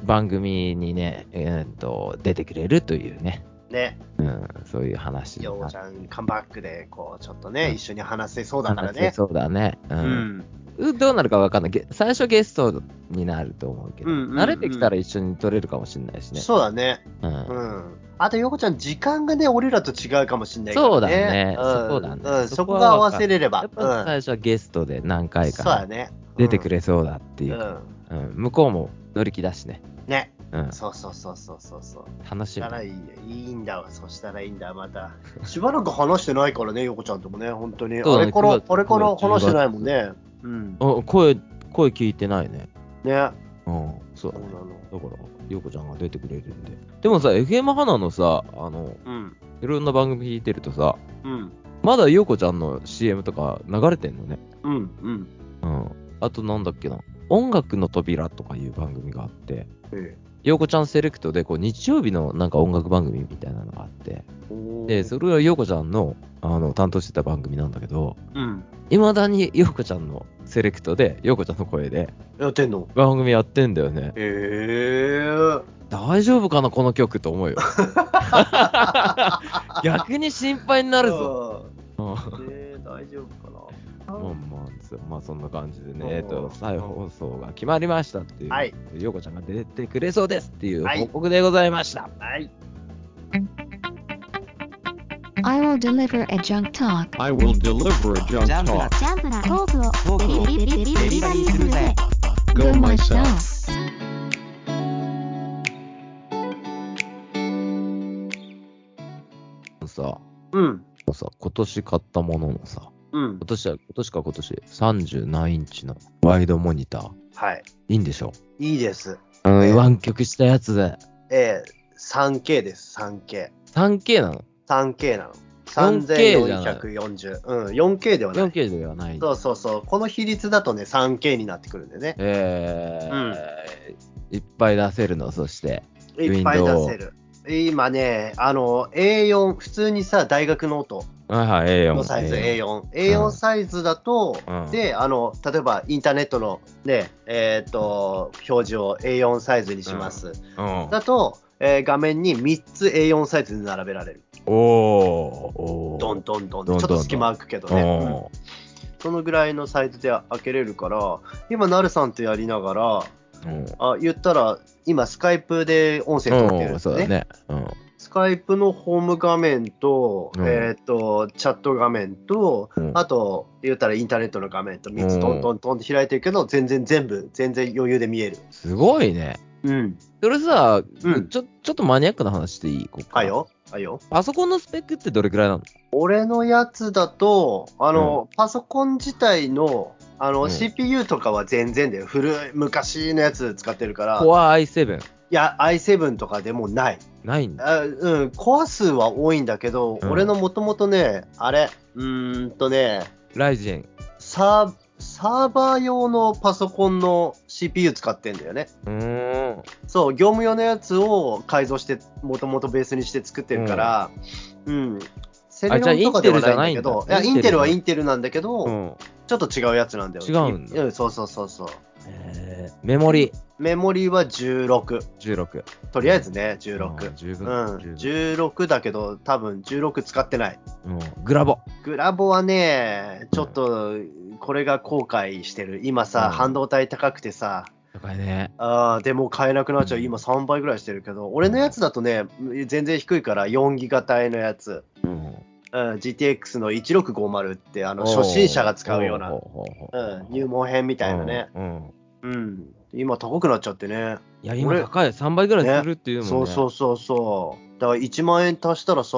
番組にね、えーっと、出てくれるというね、ね。うん、そういう話にようちゃん、カムバックで、こう、ちょっとね、うん一緒に話せそうだから話せね。そうだね。う。うんん。うどうなるかわかんない。ゲ最初ゲストになると思うけど、うんうんうん慣れてきたら一緒に撮れるかもしれないしね。そうだね。うんうん。あと、よこちゃん、時間がね、俺らと違うかもしれないからね。そうだねうんそこだねうん、そそこが合わせれれば。やっぱ最初はゲストで何回そうだかね。出てくれそうだっていうう、ん。うん向こうも乗り気だしね。ね。うん、そうそうそうそうそうそう。楽しみ。らいいよいいんだわ。そしたらいいんだ、また。しばらく話してないからね、よこちゃんともね、本当に。ねあれから、9月あれから話してないもんね。うん。お声、声聞いてないね。ね。うん、そうだね。そうなの。だから、ようこちゃんが出てくれるんで。でもさ、FM 花のさ、あの、うん。いろんな番組聞いてるとさ、うん。まだようこちゃんの CM とか流れてんのね。うん。うん。うん。あとなんだっけな。音楽の扉とかいう番組があって、えようこちゃんセレクトでこう日曜日のなんか音楽番組みたいなのがあって、えで、それはようこちゃんのあの担当してた番組なんだけど、うん。いまだにようこちゃんのセレクトで、ようこちゃんの声でやってんの？番組やってんだよね。へえ。大丈夫かな、この曲と思うよ。逆に心配になるぞ。うんなまあまあ、そまあそんな感じでうんね、えっと、再放送が決まりましたっていう、はいようこちゃんが出てくれそうですっていうはい報告でございました。はい。I will deliver a junk talk. I will deliver a junk ジャンプな talk. ジャンプなトークをトークをデリデリデリデリバリーするぜ Go Go myself. myself. さ、うん。さ、今年買ったもののさ、うん今。年は、今年か今年、37インチのワイドモニター、はい。いいんでしょ？いいです。あの、ええ湾曲したやつで、えー、3K です、3K。3K なの？3K なの。4K じゃない3440。うん、4K ではない。?4K ではない。そうそうそう。この比率だとね、3K になってくるんでね。えーいっぱい出せるの、そして。いっぱい出せる。今ね、あの、A4、普通にさ、大学ノートはいはい、A4。のサイズ A4 A4。A4 サイズだと、うんで、あの、例えばインターネットのね、えっ、と、表示を A4 サイズにします。うん。だと、えー画面に3つ A4 サイズで並べられる。おーおードンドンドンドンドンちょっと隙間空くけどね。そのぐらいのサイズで開けれるから、今、なるさんとやりながら、ーうんあ言ったら、今、スカイプで音声取ってるんうん、ですね。そうだね。うん。スカイプのホーム画面と、うんえっ、と、チャット画面と、うんあと、言ったらインターネットの画面と3うんつトントントンって開いてるけど、全然全部、全然余裕で見える。すごいね。うん。それさ、うんちょ、ちょっとマニアックな話していい？ここからあよ。あよ。パソコンのスペックってどれくらいなの？俺のやつだと、あの、パソコン自体の、あの、うん CPU とかは全然で、古い、昔のやつ使ってるから、い Core i7。や、i7 とかでもない。ないんだ。あうん、コア数は多いんだけど、うん俺のもともとね、あれ、うーんとね、ライジェン。サーサーバー用のパソコンの CPU 使ってんだよね。うーん。そう、業務用のやつを改造して、もともとベースにして作ってるから、うん。セレロンとかではないんだけど、いや、インテルはインテルなんだけど、うん。ちょっと違うやつなんだよ。違うんだうん、そうそうそうそう。えー、メモリメモリは16。16。とりあえずね、うん16。十分。うん、十分16だけど、多分16使ってない。うんグラボ。グラボはね、ちょっと、これが後悔してる。今さ、うん半導体高くてさ、高いね。あーでも買えなくなっちゃう。今3倍ぐらいしてるけど、俺のやつだとね、全然低いから4ギガ帯のやつ。うん。うん、GTX の1650って、あの、初心者が使うような、入門編みたいなね。うん。今高くなっちゃってね。いや、今俺高い。3倍ぐらいするっていうもんね。そうそうそうそう。だから1万円足したらさ、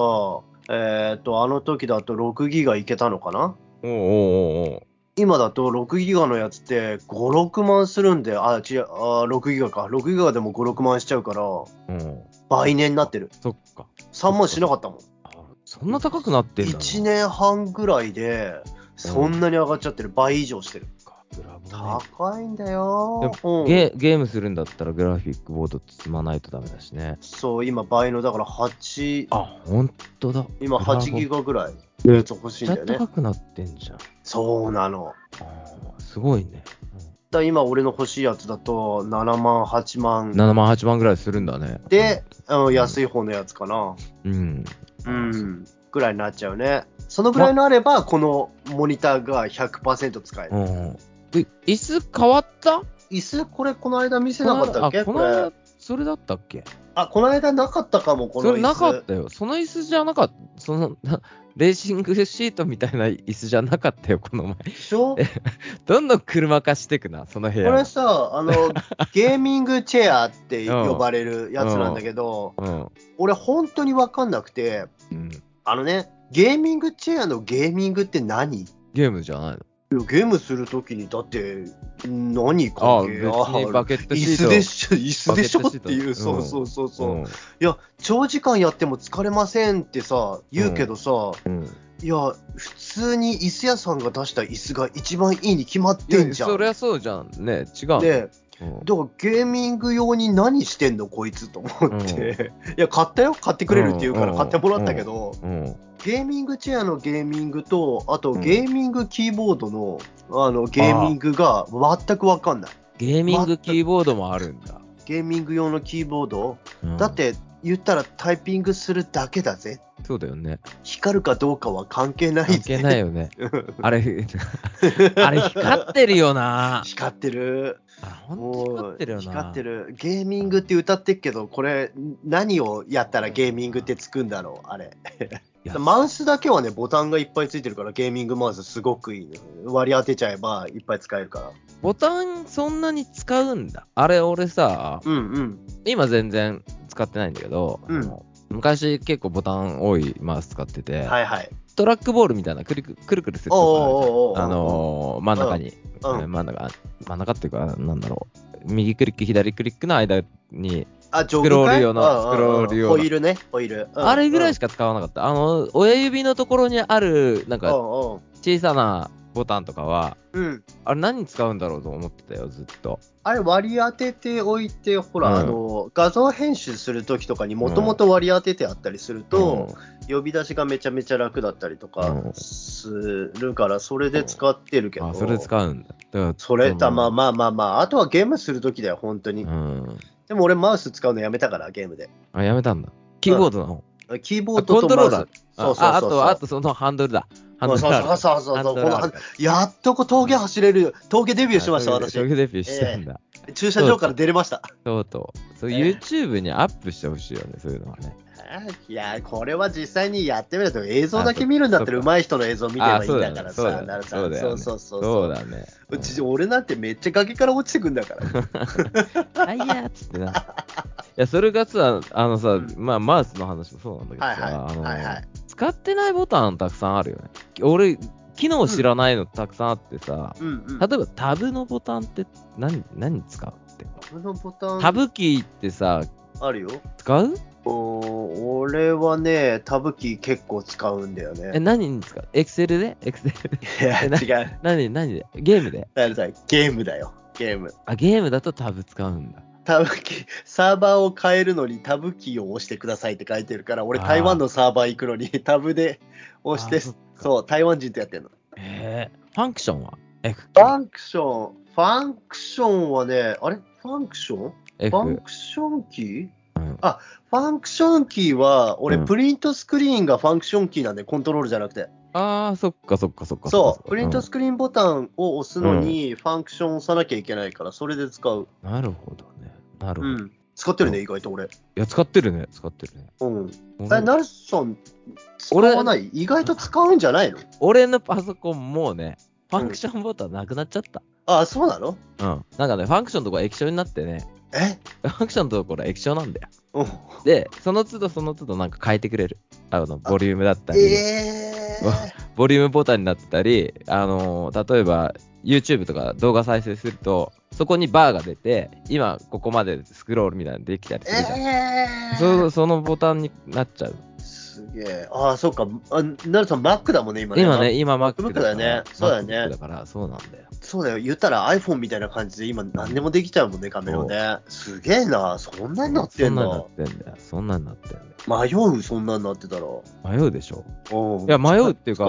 えーっと、あの時だと6ギガいけたのかな？おうおうおうおう今だと6ギガのやつって5、6万するんで、あ、違う、あ6ギガか。6ギガでも5、6万しちゃうから、うん。倍年になってる。そっか。3万しなかったもん。あそんな高くなってんだな。1年半ぐらいで、そんなに上がっちゃってる。倍以上してる。グラボね高いんだよ。うんゲゲームするんだったらグラフィックボード積まないとダメだしね。そう、今倍の、だから8、あ、ほんとだ。今8ギガ。ガぐらいのやつ欲しいんだよね。高くなってんじゃん。そうなの。すごいね。だ今俺の欲しいやつだと7万、8万7万、8万ぐらいするんだね。で、あの安い方のやつかな。うん。うん。ぐらいになっちゃうね。そのぐらいのあれば、このモニターが100%使える。うん。で、椅子変わった？椅子、これこの間見せなかったっけ？この間れ。それだったっけ？あ、この間なかったかも、この椅子。それなかったよ。その椅子じゃなかった。その、な レーシングシートみたいな椅子じゃなかったよ、この前。でしょ？こどんどん車化していくな、その部屋。れさ、あの、ゲーミングチェアって呼ばれるやつなんだけど、うん。俺本当にわかんなくて、うん。あのね、ゲーミングチェアのゲーミングって何？ゲームじゃないのいやゲームするときに、だって、何ああ、別関係にバケット椅。子でしょ、椅子でしょっていう、うんそうそうそうそう、うん。いや、長時間やっても疲れませんってさ、言うけどさ、うん。いや、普通に椅子屋さんが出した椅子が一番いいに決まってんじゃん。そりゃそうじゃん。ね、違う。で、うん。だからゲーミング用に何してんのこいつと思って、いや、買ったよ、買ってくれるって言うから買ってもらったけど、うん。ゲーミングチェアのゲーミングと、あとゲーミングキーボードの,、あのゲーミングが全く分かんない。ゲーミングキーボードもあるんだ。ゲーミング用のキーボード、うんだって言ったらタイピングするだけだぜ。そうだよね。光るかどうかは関係ないぜ。関係ないよね。あれ、あれ光ってるよな。光ってる。あ、ほんと光ってるよな。光ってる。ゲーミングって歌ってっけど、これ、何をやったらゲーミングってつくんだろう、あれ。マウスだけはね、ボタンがいっぱいついてるから、ゲーミングマウスすごくいいの。割り当てちゃえばいっぱい使えるから。ボタンそんなに使うんだ。あれ、俺さ、うんうん。今全然使ってないんだけど、うん昔結構ボタン多いマウス使ってて、はいはい。トラックボールみたいなくるくくるくるするあのー真ん中に、うんえー真ん中、真ん中っていうか、なんだろう、右クリック、左クリックの間に、あ、上スクロール用のスクロール用の。ホイールね、ホイール。うんあれぐらいしか使わなかった。あの、親指のところにある、なんか、小さなボタンとかは、うん。あれ何に使うんだろうと思ってたよ、ずっと。あれ割り当てておいて、ほら、うん。あの、画像編集するときとかにもともと割り当ててあったりすると、呼び出しがめちゃめちゃ楽だったりとかうんするから、それで使ってるけど、あ、それ使うんだ。だそれだ、のまあまあまあまあ、あとはゲームするときだよ、本当に。うん。でも俺マウス使うのやめたから、ゲームで。あ、やめたんだ。キーボードの方。キーボーあドと。コントローラー。そうそうそうそうああと、あとそのハンドルだ。ハンドルそうそうそうそうハンそうドルあるからやっとこう峠走れる、峠デビューしました、私。東京デビューしたんだ。駐車場から出れました。そうと。そう、ええ YouTube にアップしてほしいよね、そういうのはね。いや、これは実際にやってみると、映像だけ見るんだったら、上手い人の映像見ればいいんだからさ、なるさそうだよね。そうそうそうだね。うち、俺なんてめっちゃ崖から落ちてくんだから。あいやーっつってな。いや、それがさ、あのさ、うんまあ、マウスの話もそうなんだけどさ、はいはい。あのはいはい。使ってないボタンたくさんあるよね。俺、機能知らないのたくさんあってさ、うんうん。例えばタブのボタンって何、何使うってタブのボタンタブキーってさ、あるよ。使う？俺はね、タブキー結構使うんだよえ、ね。何に使う？エクセルで？エクセルで？いや、違う。何、何で？ゲームで？だからさ、ゲームだよ。ゲーム。あ、ゲームだとタブ使うんだ。タブキー、サーバーを変えるのにタブキーを押してくださいって書いてるから、俺台湾のサーバー行くのにタブで押して、あそそう、台湾人とやってんの。えー、ファンクションは？ファンクション、ファンクションはね、あれ？ファンクション？ファンクションキー？うんあ、ファンクションキーは、俺、うんプリントスクリーンがファンクションキーなんで、コントロールじゃなくて。あー、そっかそっかそっか。そう、プリントススクリーンボタンを押すのに、ファンクションを押さなきゃいけないから、それで使う。なるほどね。なるほど。いうん。使ってるね、うん意外と俺。や、使ってるね。使ってるね。うん。俺え、ナルソン、使わない？意外と使うんじゃないの？俺のパソコンもうね、ファンクションボタンなくなっちゃった。あ、そうなの？うん。なんかね、ファンクションのところ液晶になってね、え？ファンクションのところ液晶なんだよ。うん。で、その都度その都度なんか変えてくれる。あの、ボリュームだったり、えーわ ボリュームボタンになってたり、あのー例えば YouTube とか動画再生すると、そこにバーが出て、今ここまでスクロールみたいなのできたりするじゃん。えーそそのボタンになっちゃう。すげえ。あ、そうか。あナルソン、Mac だもんね、今ね。今ね、今 Mac だよねそうだよねだから、そうなんだよ。そうだよ。言ったら iPhone みたいな感じで今何でもできちゃうもんね、カメラね。すげえな。そんなになってんそんなんなだっ。てんだよ。そんなんなってんだよ。迷う、そんなになってたら。迷うでしょうんいや、迷うっていうか。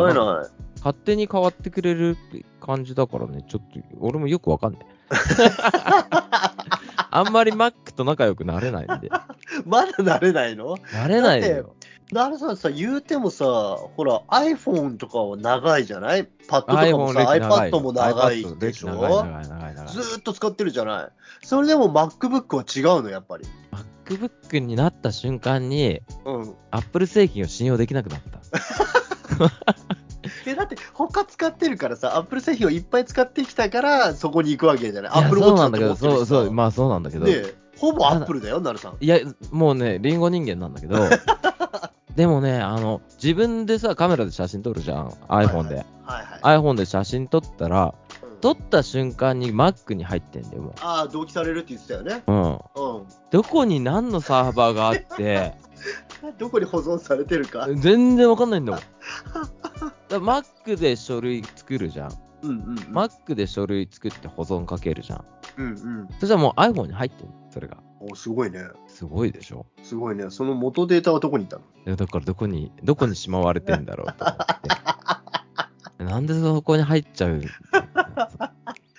勝手に変わってくれるって感じだからね、ちょっと、俺もよくわかんない。あんまり Mac と仲良くなれないんで。まだ慣れないの？なれないよ。なるさんさ、言うてもさ、ほら、iPhone とかは長いじゃない？パッドとかもさ、iPad も長いでしょ？ずーっと使ってるじゃない？それでも MacBook は違うの、やっぱり。MacBook になった瞬間に、うん。Apple 製品を信用できなくなった。え、だって、他使ってるからさ、Apple 製品をいっぱい使ってきたから、そこに行くわけじゃない？いや Apple そう Watch なんだけど、そうそう、まあそうなんだけど。で、ほぼ Apple だよ、なるさん。いや、もうね、リンゴ人間なんだけど、でもね、あの、自分でさ、カメラで写真撮るじゃん、iPhone で。はいはい。iPhone で写真撮ったら、うん撮った瞬間に Mac に入ってんだよ、もああ、同期されるって言ってたよね。う。うん。うん。どこに何のサーバーがあって、どこに保存されてるか。全然わかんないんだもん。だ Mac で書類作るじゃん。うんうんうん。Mac で書類作って保存かけるじゃん。うんうん。そしたらもう iPhone に入ってんの、それが。お、すごいね。すごいでしょ？すごいね。その元データはどこにいたの？いやだからどこに、どこにしまわれてんだろうと思って。なんでそこに入っちゃう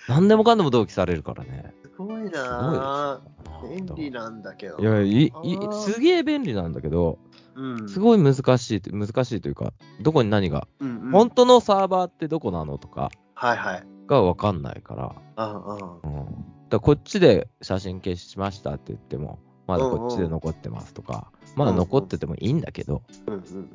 なんでもかんでも同期されるからね。すごいなょ便利なんだけど。いやいいすげえ便利なんだけど、うん。すごい難しい難しいというか、どこに何が、うんうん、本当のサーバーってどこなのとかはいはい。がわかんないから、ああ。うん。だからこっちで写真消しましたって言っても、まだこっちで残ってますとか、まだ残っててもいいんだけど。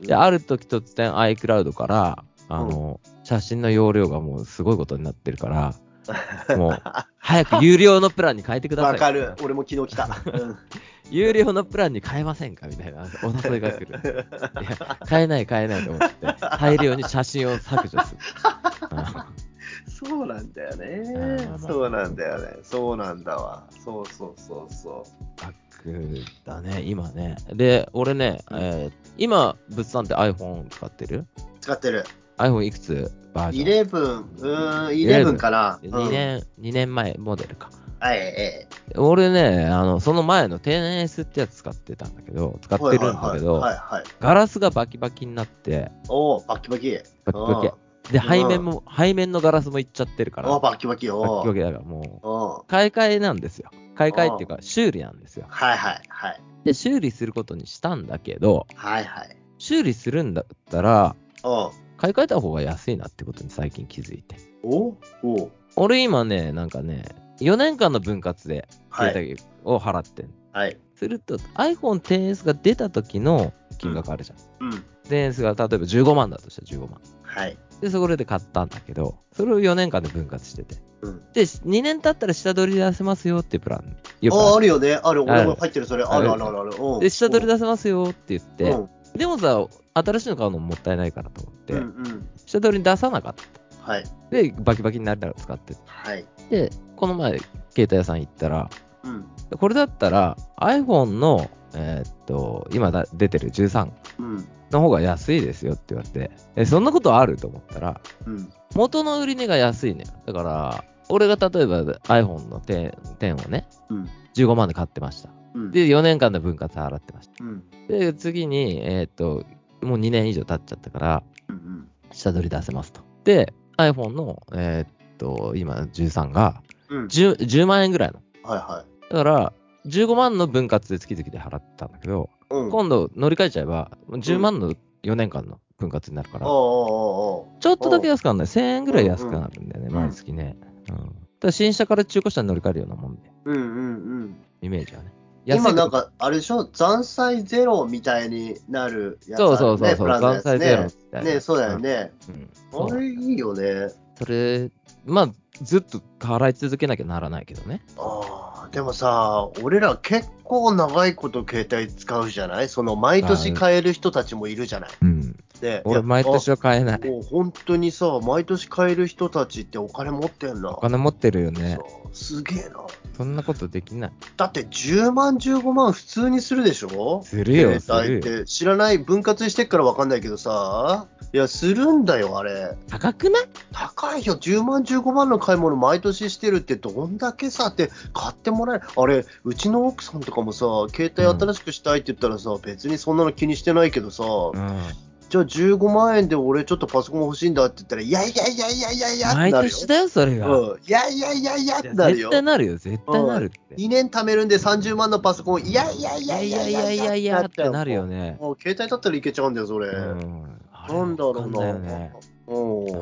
で、ある時突然 iCloud から、あの、写真の容量がもうすごいことになってるから、もう、早く有料のプランに変えてください。わかる。俺も昨日来た。うん 有料のプランに変えませんか？みたいなお誘いが来る。いや、変えない変えないと思って、大量に写真を削除する。そうなんだよあねそうなんだよね。そうなんだわ。そうそうそうそバックだね、今ね。で、俺ね、えー今、物産って iPhone 使ってる？う。使ってる。?iPhone いくつ？バージョン11、うーん、11かな。2年、2年前モデルか。はい、え俺ね、あの、その前の 10S ってやつ使ってたんだけど、使え。ってるんだけど。ガラスがバキバキになって、おお、バッキバキ。バキバキ。で、背面も、背面のガラスもいっちゃってるから、バキバキ。おおキバキだからもう、お買い替えなんですよ。買い替えっていうか、修理なんですよ。はいはいはい。で、修理することにしたんだけど、はいはい。修理するんだったら、お買い替えた方が安いなってことに最近気づいて。おお俺今ね、なんかね、4年間の分割ではい。を払ってん。はい。すると iPhone XS が出た時の金額あるじゃん。うん。で、円数が例えば15万だとしたら15万。はい。で、そこで買ったんだけど、それを4年間で分割してて。うん。で、2年経ったら下取り出せますよっていうプラン。あ、ああるるよね。ある。俺も入ってる、それ。あるあるあるあるで、下取り出せますよって言って、うんでもさ、新しいの買うのももったいないからと思って、うんうん。下取り出さなかった。はい。で、バキバキになりながら使ってはい。で、この前、携帯屋さん行ったら、うん。これだったら iPhone の、えーっと、今だ出てる13うん。の方が安いですよって言われて、え、そんなことあると思ったら、うん。元の売り値が安いのよ。だから、俺が例えば iPhone の10 10をね、うん。15万で買ってました。うん。で、4年間で分割払ってました。うん。で、次に、えーっと、もう2年以上経っちゃったから、うん。下取り出せますと。で、iPhone の、えーっと、今13がうん。10, 10万円ぐらいの。はいはだから、15万の分割で月々で払ってたんだけど、い。うん。今度乗り換えちゃえば、10万の4年間の分割になるから、ちょっとだけ安くなるんだよ。1000円ぐらい安くなるんだよね、ん毎月ね。うん。だ新車から中古車に乗り換えるようなもんで、おう。うんうんうん。イメージはね。今なんか、か、あれでしょ？残債ゼロみたいになるやつね。そうそうそう、プランのやつ残債ゼロみたいな。ね。ねそうだよね。うん。そうあれいいよね。それ、まあ、ずっと払い続けなきゃならないけどね。ああ、でもさ、俺ら結構長いこと携帯使うじゃない？その毎年買える人たちもいるじゃない？うん。で、俺、毎年はは買えない。もう本当にさ、毎年買える人たちってお金持ってんな。お金持ってるよね。そうすげえな。そんなことできない。だって10万、15万普通にするでしょ？するよ携帯っするて知らない、分割してっから分かんないけどさ、いや、するんだよ、あれ。高くない？高いよ、10万、15万の買い物毎年してるってどんだけさ、って買ってもらえる。あれ、うちの奥さんとかもさ、携帯新しくしたいって言ったらさ、別にそんなの気にしてないけどさ、うん。じゃあ15万円で俺ちょっとパソコン欲しいんだって言ったら、いやいやいやいやいやいやって毎なるよ。年だよ、それが。うん、いやいやいやいやってなるよ絶。対なるよ、絶対なるって。2年貯めるんで30万のパソコン、いやいやいいややいいやいやいやいやってなるよね。もう携帯だったらいけちゃうんだよ、それ。うん。なんだろうな。よね。うん。うん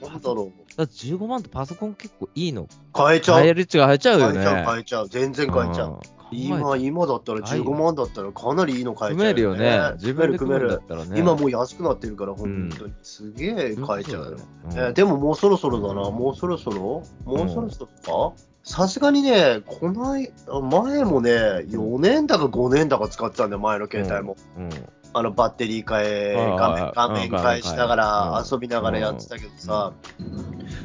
なんだろう。だって15万とパソコン結構いいの。買えちゃう。買えるっちゃ買えちゃうよね。買えちゃう、買えちゃう。全然買えちゃう。ん。今、今だったら15万だったらかなりいいの買えちゃう、組めるよね。自分で組めるんだったらね。今もう安くなってるから、うん本当に。すげえ買えちゃうよ。ねえーでももうそろそろだな、もうそろそろ？もうそろそろかさすがにね、こない、前もね、4年だか5年だか使ってたんだよ、前の携帯も。うん。あのバッテリー変え、画面、画面うん変えしながら、遊びながらやってたけどさ、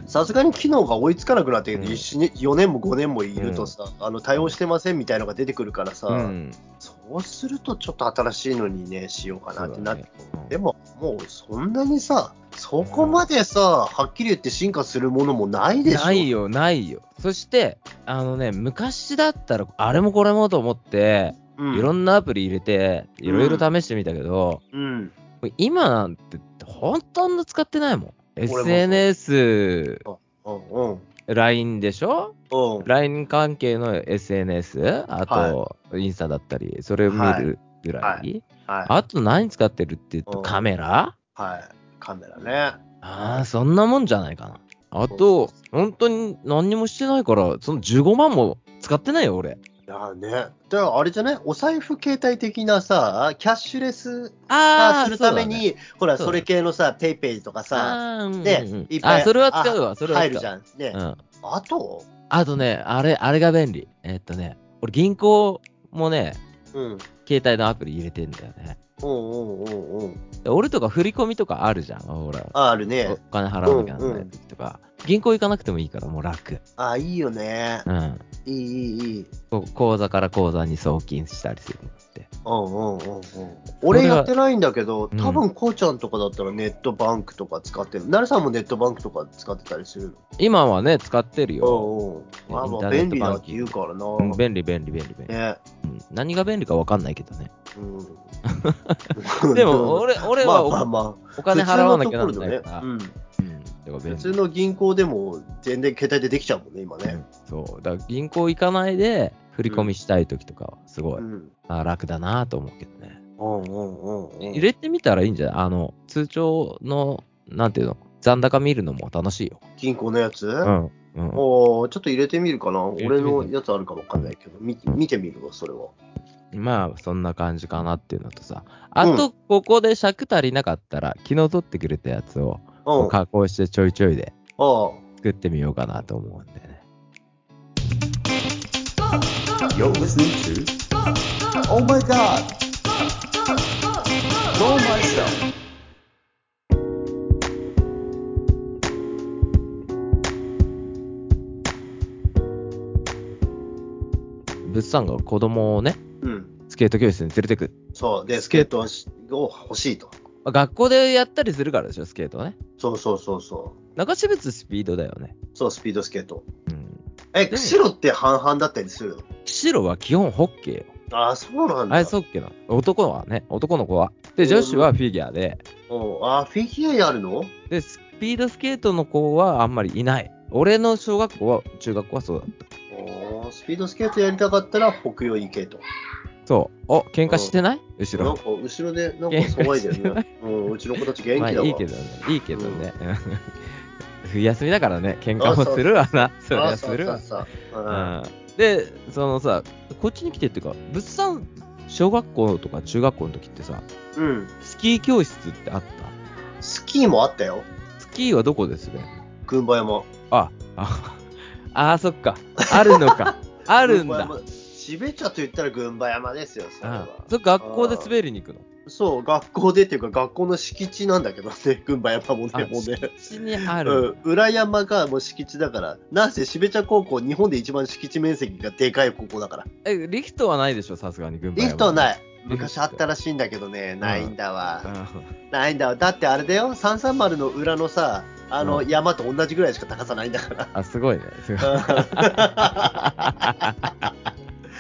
さすがに機能が追いつかなくなって、うん。一緒に4年も5年もいるとさ、あの対応してませんみたいのが出てくるからさ、うん。そうするとちょっと新しいのにね、しようかなってなって、でももうそんなにさ、そこまでさ、はっきり言って進化するものもないでしょ。ないよ、ないよ。そして、あのね、昔だったら、あれもこれもと思って、うん、いろんなアプリ入れて、いろいろ試してみたけど、うん。今なんて、ほとんど使ってないもん。SNS、うんうん。LINE でしょ？うん。?LINE 関係の SNS? あと、インスタだったり、それを見るぐらい。はいはい。あと何使ってるって言うと、うんカメラ？はい。カメラね。ああ、そんなもんじゃないかな。あと、本当に何にもしてないから、その15万も使ってないよ、俺。いやね。だからあれじゃない？お財布携帯的なさ、キャッシュレスあ化するために、ほら、それ系のさ、ペイペイとかさ、あー、うんうんうんね、いっぱいあ、それは使うわ、あそれは使う。入るじゃん。ね。うん。あと、あとね、あれ、あれが便利。えっとね、俺銀行もね、うん。携帯のアプリ入れてんだよね。うんうんうんうん。で俺とか振り込みとかあるじゃん。ほら、おあるね。金払わなきゃならない時とか。銀行行かなくてもいいから、もう楽。あ、いいよね。うん。いいいいいい。口座から口座に送金したりするのって。うんうんうんうん。俺やってないんだけど、うん多分こうちゃんとかだったらネットバンクとか使ってる。なるさんもネットバンクとか使ってたりする今はね、使ってるよ。うんうん。まあまあ便利だって言うからな。うん便利、便利、便利、便利。ね。うん何が便利かわかんないけどね。うん。でも、俺、俺はお,、金払わなきゃなら普通ないから。か普通の銀行でも全然携帯でできちゃうもんね、今ね。そう。だから銀行行かないで振り込みしたい時とかはすごい、うん。あ楽だなと思うけどね。うんうんうんうん。入れてみたらいいんじゃない？あの、通帳の、なんていうの、残高見るのも楽しいよ。銀行のやつ、うん。うん。おーちょっと入れてみるかな。俺のやつあるかもわかんないけど、見見てみるわ、それは。まあ、そんな感じかなっていうのとさ。あと、ここで尺足りなかったら、昨日撮ってくれたやつを、うん。加工してちょいちょいであ作ってみようかなと思うんでね。You're listening to Oh my god! Blow myself! 物産が子供をね、うん。スケート教室に連れてく。そう。で、スケートを欲しいと。まあ学校でやったりするからでしょ、スケートはね。そうそうそうそ中標津スピードだよね。う。そう、スピードスケート。うん。え、釧路って半々だったりするの？白は基本ホッケーよ。ああ、そうなんだ。アイスホッケーなの。男はね、男の子は。で、女子はフィギュアで、うんあーフィギュアやるの？で、スピードスケートの子はあんまりいない。俺の小学校は、中学校はそうだった。おースピードスケートやりたかったら北洋行けと。そう。お、喧嘩してない？後ろ。なんか後ろでなんか騒いでるね。うん、うちの子たち元まあ気だわ。いいけどね。いいけどね。冬休みだからね、喧嘩もするわな。そりあゃするわ。で、そのさ、こっちに来てっていうか、物産、小学校とか中学校の時ってさ、うん。スキー教室ってあった？スキーもあったよ。スキーはどこですね群馬山。あ、あ、あー、そっか。あるのか。あるんだ。群馬山。標茶と言ったら群馬山ですよ、それあは。それ学校で滑りに行くの？そう、学校でっていうか学校の敷地なんだけどね、群馬山もあね、もうね。敷地にあうる。ん、裏山がもう敷地だから、なんせ標茶高校、日本で一番敷地面積がでかい高校だから。え、リフトはないでしょ、さすがに群馬リ山。フトはない。昔あったらしいんだけどね、ないんだわ。うんないんだわ。だってあれだよ、330の裏のさ、あのうん山と同じぐらいしか高さないんだから。あ、すごいね。すごい。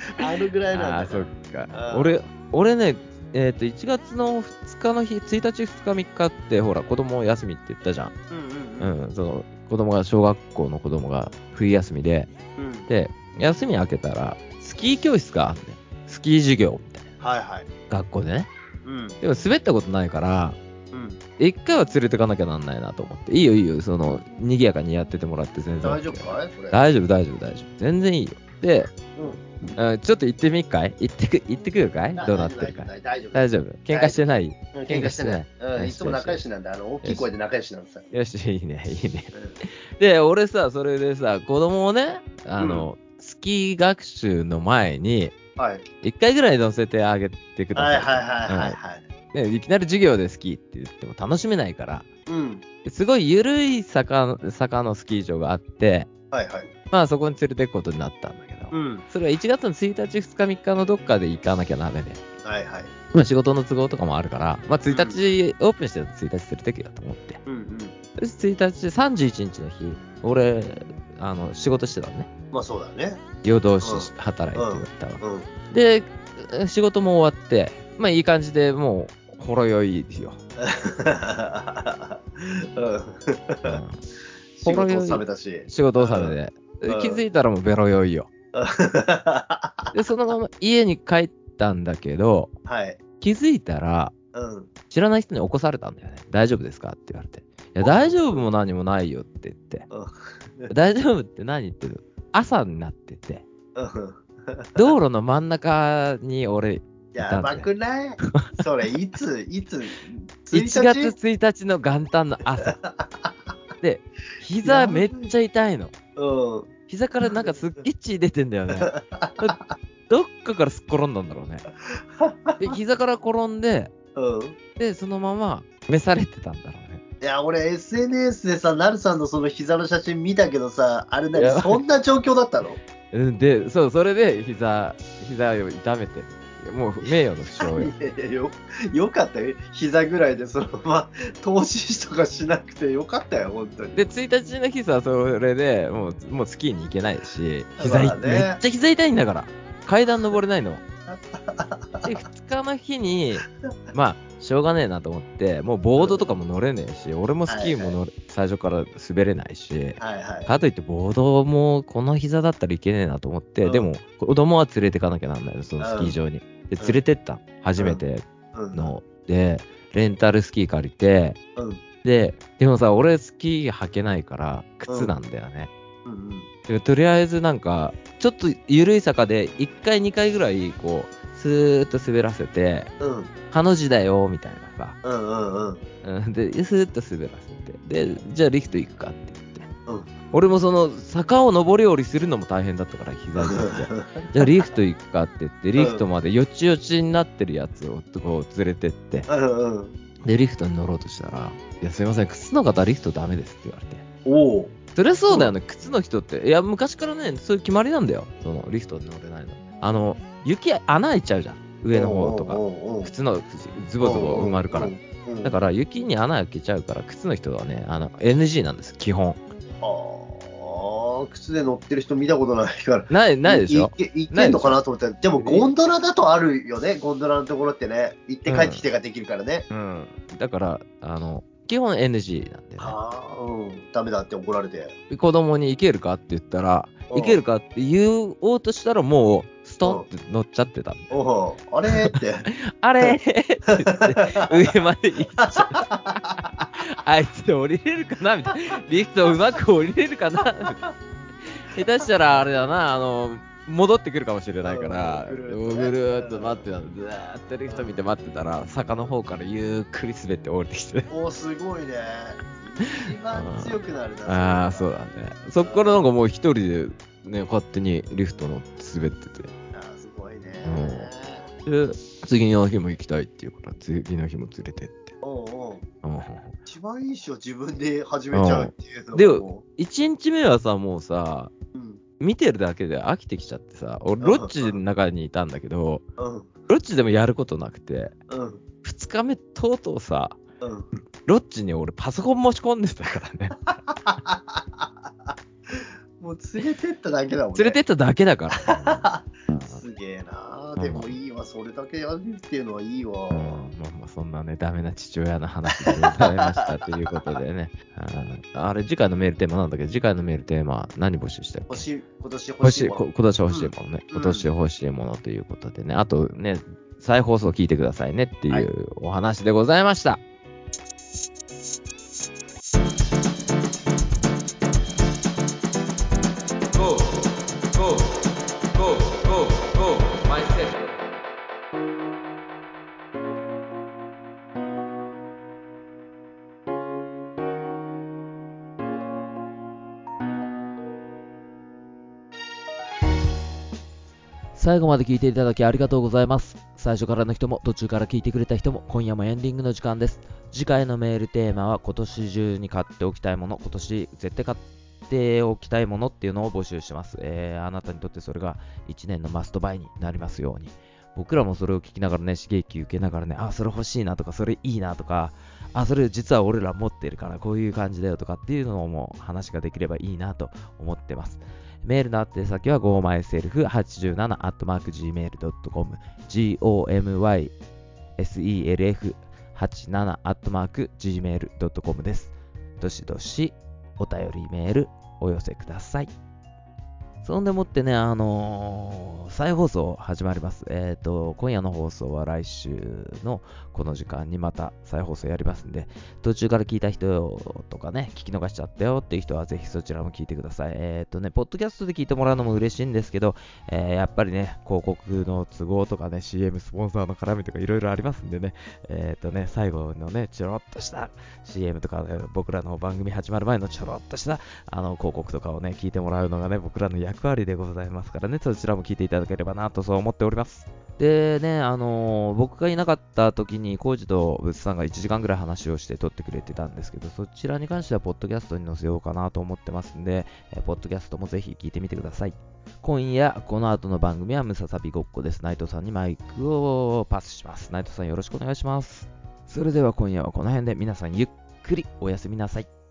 あのぐらいなんあー、そだからっか。うん俺、俺ね、えっ、と、1月の2日の日、1日、2日、3日って、ほら、子供休みって言ったじゃん。うんうんうん。うん、その、子供が、小学校の子供が冬休みで、うんで、休み明けたら、スキー教室があんねん。スキー授業みたいな。はいはい。学校でね。うん。でも滑ったことないから、うん。一回は連れてかなきゃなんないなと思って。いいよいいよ、その、賑やかにやっててもらって全然。大丈夫かい？大丈夫、大丈夫、大丈夫。全然いいよ。で、うんあちょっと行ってみっかい？行ってく、行ってくるかい？どうなってるかい大丈夫。大丈夫。喧嘩してない？うん喧嘩してない。うん、いつも仲良しなんだ。あの、大きい声で仲良しなんですよ。よし、いいね、いいね。うんで、俺さ、それでさ、子供をね、あの、スキー学習の前に、はい。一回ぐらい乗せてあげてください。はいはいはいはいいきなり授業でスキーって言っても楽しめないから、うん。すごい緩い坂坂のスキー場があって、はいはい。まあそこに連れて行くことになったんだけど、うん。それは1月の1日、2日、3日のどっかで行かなきゃダメで、はいはい。まあ仕事の都合とかもあるから、まあ1日、オープンしてると1日連れてくよと思って。うんうん。で1日、31日の日、俺、あの、仕事してたのね。まあそうだね。夜通しうん働いてたわ。うん。で、仕事も終わって、まあいい感じでもう、ほろ酔いですよ。うん。仕事を冷めたし。仕事納めで。うん気づいたらもうベロ酔いよ。で、そのまま家に帰ったんだけど、はい。気づいたら、うん。知らない人に起こされたんだよね。大丈夫ですか？って言われて。いや、大丈夫も何もないよって言って。大丈夫って何言ってる？朝になってて、うん道路の真ん中に俺、やばくない？それ、いつ、いつ、1月1日の元旦の朝。で、膝めっちゃ痛いの。うん。膝からなんかすっげえ血出てんだよね。どっかからすっ転んだんだろうね。で、膝から転んで、うん。で、そのまま召されてたんだろうね。いや、俺、SNS でさ、なるさんのその膝の写真見たけどさ、あれ何いやそんな状況だったの？うん、で、そう、それで膝、膝を痛めて、もう名誉の負傷よ。いやいやよ、よかったよ。膝ぐらいでそのまま投資とかしなくてよかったよ、本当に。で、1日の日さ、それでもう、もうスキーに行けないし、膝ねめっちゃ膝痛いんだから。階段登れないの。で、2日の日に、まあ、しょうがねえなと思って、もうボードとかも乗れねえし、俺もスキーも乗れ最初から滑れないし、はいはい。かといってボードもこの膝だったらいけねえなと思って、うんでも子供は連れてかなきゃなんないの、そのスキー場に。で、連れてったの初めてうん。の。で、レンタルスキー借りて、うん。で、でもさ、俺スキー履けないから、靴なんだよね。でとりあえずなんか、ちょっと緩い坂で1回2回ぐらい、こう、スーッと滑らせて、うん。ハの字だよ、みたいなさ。うんうんうん。うん、で、スーッと滑らせて。で、じゃあリフト行くかって言って。うん。俺もその坂を上り下りするのも大変だったから、膝痛くて。じゃあリフト行くかって言って、リフトまでよちよちになってるやつをこう連れてって、うんうん。で、リフトに乗ろうとしたら、いや、すいません、靴の方リフトダメですって言われて。おお。そりゃそうだよね、靴の人って。いや、昔からね、そういう決まりなんだよ。その、リフトに乗れないの。あの、雪穴開いちゃうじゃん。上の方とか。か靴のズボズボ埋まるから。だから、雪に穴開けちゃうから、靴の人はね、あの、NG なんです、基本。ああ、靴で乗ってる人見たことないから。ない、ないでしょ？いいいけんのかなと思ったら、でもゴンドラだとあるよね、ゴンドラのところってね。行って帰ってきてができるからね。うん。だから、あの、基本 NG なんでね。ああ、うん。ダメだって怒られて。子供に行けるかって言ったら、うん行けるかって言おうとしたら、もう、ストンって乗っちゃってた。おお、あれって。あれって上まで行っちゃった。あいつ降りれるかな？みたいな。リフトうまく降りれるかな下手したら、あれだな、あの、戻ってくるかもしれないから、うぐるーっと待ってたの。ずーっとリフト見て待ってたら、坂の方からゆっくり滑って降りてきて。おお、すごいね。一番強くなるな。ああ、そうだね。そっからなんかもう一人でね、勝手にリフト乗って滑ってて。あーすごいね。で、次の日も行きたいって言うから、次の日も連れてって。おうん一番いいっしょ、自分で始めちゃうっていうのがでも1日目はさ、もうさ、ううん。見てるだけで飽きてきちゃってさ、俺、ロッジの中にいたんだけど、うん。ロッジでもやることなくて、うん。2日目、とうとうさ、うん。ロッジに俺パソコン持ち込んでたからね。もう連れてっただけだもんね。連れてっただけだから。すげえなでもいいわ、それだけやるっていうのはいいわ。うんまあまあそんなね、ダメな父親の話でございましたということでね。あ あれ、次回のメールテーマなんだけ？ど、次回のメールテーマは何募集したっけ？欲しい、今年欲欲しい、もの。こ今年欲しいものね。うん今年欲しいものということでね。あとね、再放送聞いてくださいねっていうお話でございました。Go, 最後まで聞いていただきありがとうございます。最初からの人も途中から聞いてくれた人も今夜もエンディングの時間です。次回のメールテーマは今年中に買っておきたいもの、今年絶対買っておきたいものっていうのを募集します。えーあなたにとってそれが1年のマストバイになりますように。僕らもそれを聞きながらね、刺激受けながらね、あ、それ欲しいなとか、それいいなとか、あ、それ実は俺ら持ってるから、こういう感じだよとかっていうのも話ができればいいなと思ってます。メールの宛先は gomyself87-gmail.com gomyself87-gmail.com です。どしどしお便りメールお寄せください。そんでもってね、あのー再放送始まります。えっ、と、今夜の放送は来週のこの時間にまた再放送やりますんで、途中から聞いた人とかね、聞き逃しちゃったよっていう人はぜひそちらも聞いてください。えっ、とね、ポッドキャストで聞いてもらうのも嬉しいんですけど、えやっぱりね、広告の都合とかね、CM スポンサーの絡みとかいろいろありますんでね、えっ、とね、最後のね、ちょろっとした CM とか、ね、僕らの番組始まる前のちょろっとしたあの広告とかをね、聞いてもらうのがね、僕らの役割でございますからね、そちらも聞いていただければなとそう思っております。でね、あのー僕がいなかった時に、コージとブツさんが1時間ぐらい話をして撮ってくれてたんですけど、そちらに関しては、ポッドキャストに載せようかなと思ってますんで、えーポッドキャストもぜひ聞いてみてください。今夜、この後の番組はムササビごっこです。内藤さんにマイクをパスします。内藤さんよろしくお願いします。それでは今夜はこの辺で皆さんゆっくりおやすみなさい。